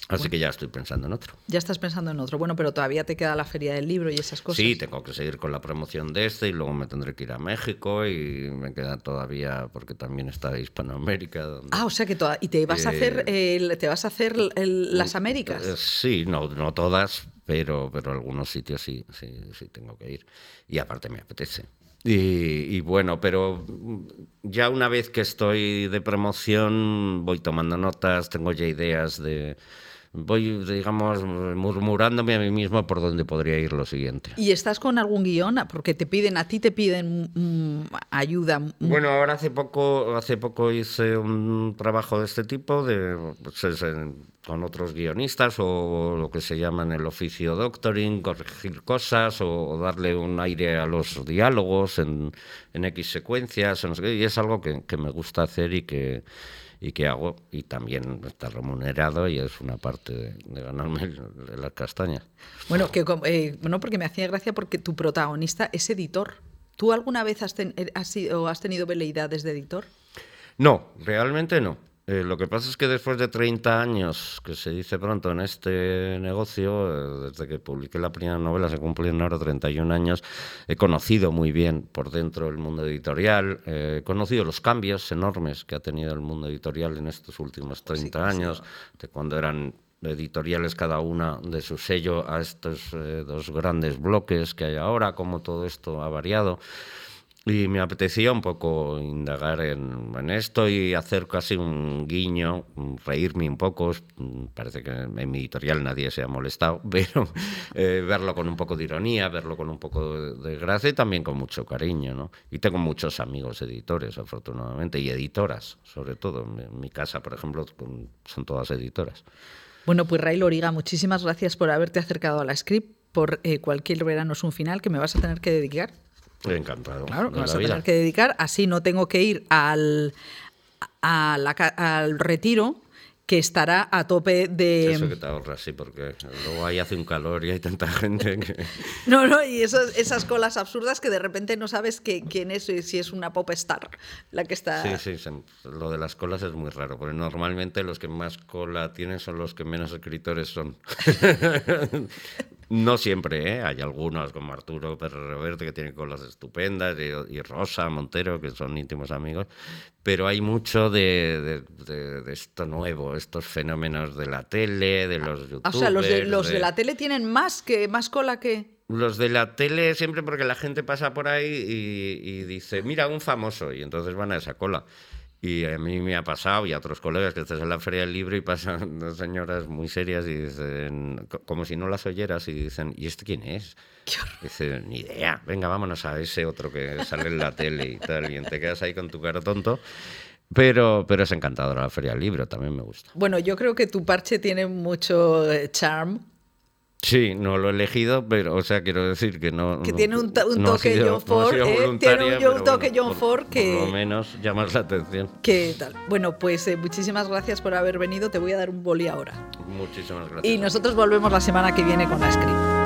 S3: Así que ya estoy pensando en otro.
S1: Ya estás pensando en otro. Bueno, pero todavía te queda la feria del libro y esas cosas.
S3: Sí, tengo que seguir con la promoción de este y luego me tendré que ir a México y me queda todavía porque también está Hispanoamérica.
S1: Ah, o sea que toda, y te vas a hacer te vas a hacer las Américas. Eh,
S3: sí, no no todas, pero pero algunos sitios sí sí sí tengo que ir y aparte me apetece. y, bueno, pero ya una vez que estoy de promoción voy tomando notas, tengo ya ideas de, voy, digamos, murmurándome a mí mismo por dónde podría ir lo siguiente.
S1: ¿Y estás con algún guion? Porque te piden, a ti te piden mm, ayuda.
S3: Bueno, ahora hace poco, hace poco hice un trabajo de este tipo de, pues, con otros guionistas o lo que se llama en el oficio doctoring, corregir cosas o, darle un aire a los diálogos en, en X secuencias, y es algo que, que me gusta hacer y que y que hago y también está remunerado y es una parte de, ganarme las castañas.
S1: Bueno, que, eh, bueno, porque me hacía gracia porque tu protagonista es editor. ¿Tú alguna vez has, has, has tenido veleidades de editor?
S3: No, realmente no. Eh, lo que pasa es que después de 30 años, que se dice pronto en este negocio, eh, desde que publiqué la primera novela, se cumplen ahora 31 años, he conocido muy bien por dentro el mundo editorial, eh, he conocido los cambios enormes que ha tenido el mundo editorial en estos últimos 30 años, de cuando eran editoriales cada una de su sello a estos dos grandes bloques que hay ahora, cómo todo esto ha variado. Y me apetecía un poco indagar en, esto y hacer casi un guiño, reírme un poco. Parece que en mi editorial nadie se ha molestado, pero eh, verlo con un poco de ironía, verlo con un poco de, gracia y también con mucho cariño. ¿no? Y tengo muchos amigos editores, afortunadamente, y editoras, sobre todo. En mi casa, por ejemplo, son todas editoras.
S1: Bueno, pues Ray Loriga, muchísimas gracias por haberte acercado a la script. Por eh, cualquier verano es un final que me vas a tener que dedicar.
S3: Encantado.
S1: Claro, que vas a tener que dedicar. Así no tengo que ir al, al retiro que estará a tope de...
S3: Eso que te ahorras, sí, porque luego ahí hace un calor y hay tanta gente que...
S1: no, no, y esas colas absurdas que de repente no sabes que, quién es, si es una pop star la que está...
S3: Sí, sí, lo de las colas es muy raro, porque normalmente los que más cola tienen son los que menos escritores son. No siempre, ¿eh? hay algunos como Arturo Pérez Reverte que tienen colas estupendas y, Rosa Montero que son íntimos amigos, pero hay mucho de, esto nuevo, estos fenómenos de la tele, de los youtubers.
S1: Ah, o sea, los de, los de la tele tienen más, que, más cola que...
S3: Los de la tele siempre porque la gente pasa por ahí y dice, mira, un famoso, y entonces van a esa cola. Y a mí me ha pasado, y a otros colegas, que estás en la feria del libro y pasan dos señoras muy serias y dicen, como si no las oyeras, y dicen, ¿y este quién es? Dicen, ni idea, venga, vámonos a ese otro que sale en la tele y tal, y te quedas ahí con tu cara tonto. Pero, pero es encantadora la feria del libro, también me gusta.
S1: Bueno, yo creo que tu parche tiene mucho eh, charm
S3: Sí, no lo he elegido, pero, o sea, quiero decir que no.
S1: Que tiene un, toque John Ford, eh, tiene un, toque John Ford que.
S3: Por lo menos llamas la atención.
S1: ¿Qué tal? Bueno, pues eh, muchísimas gracias por haber venido. Te voy a dar un boli ahora.
S3: Muchísimas gracias.
S1: Y nosotros volvemos la semana que viene con la script.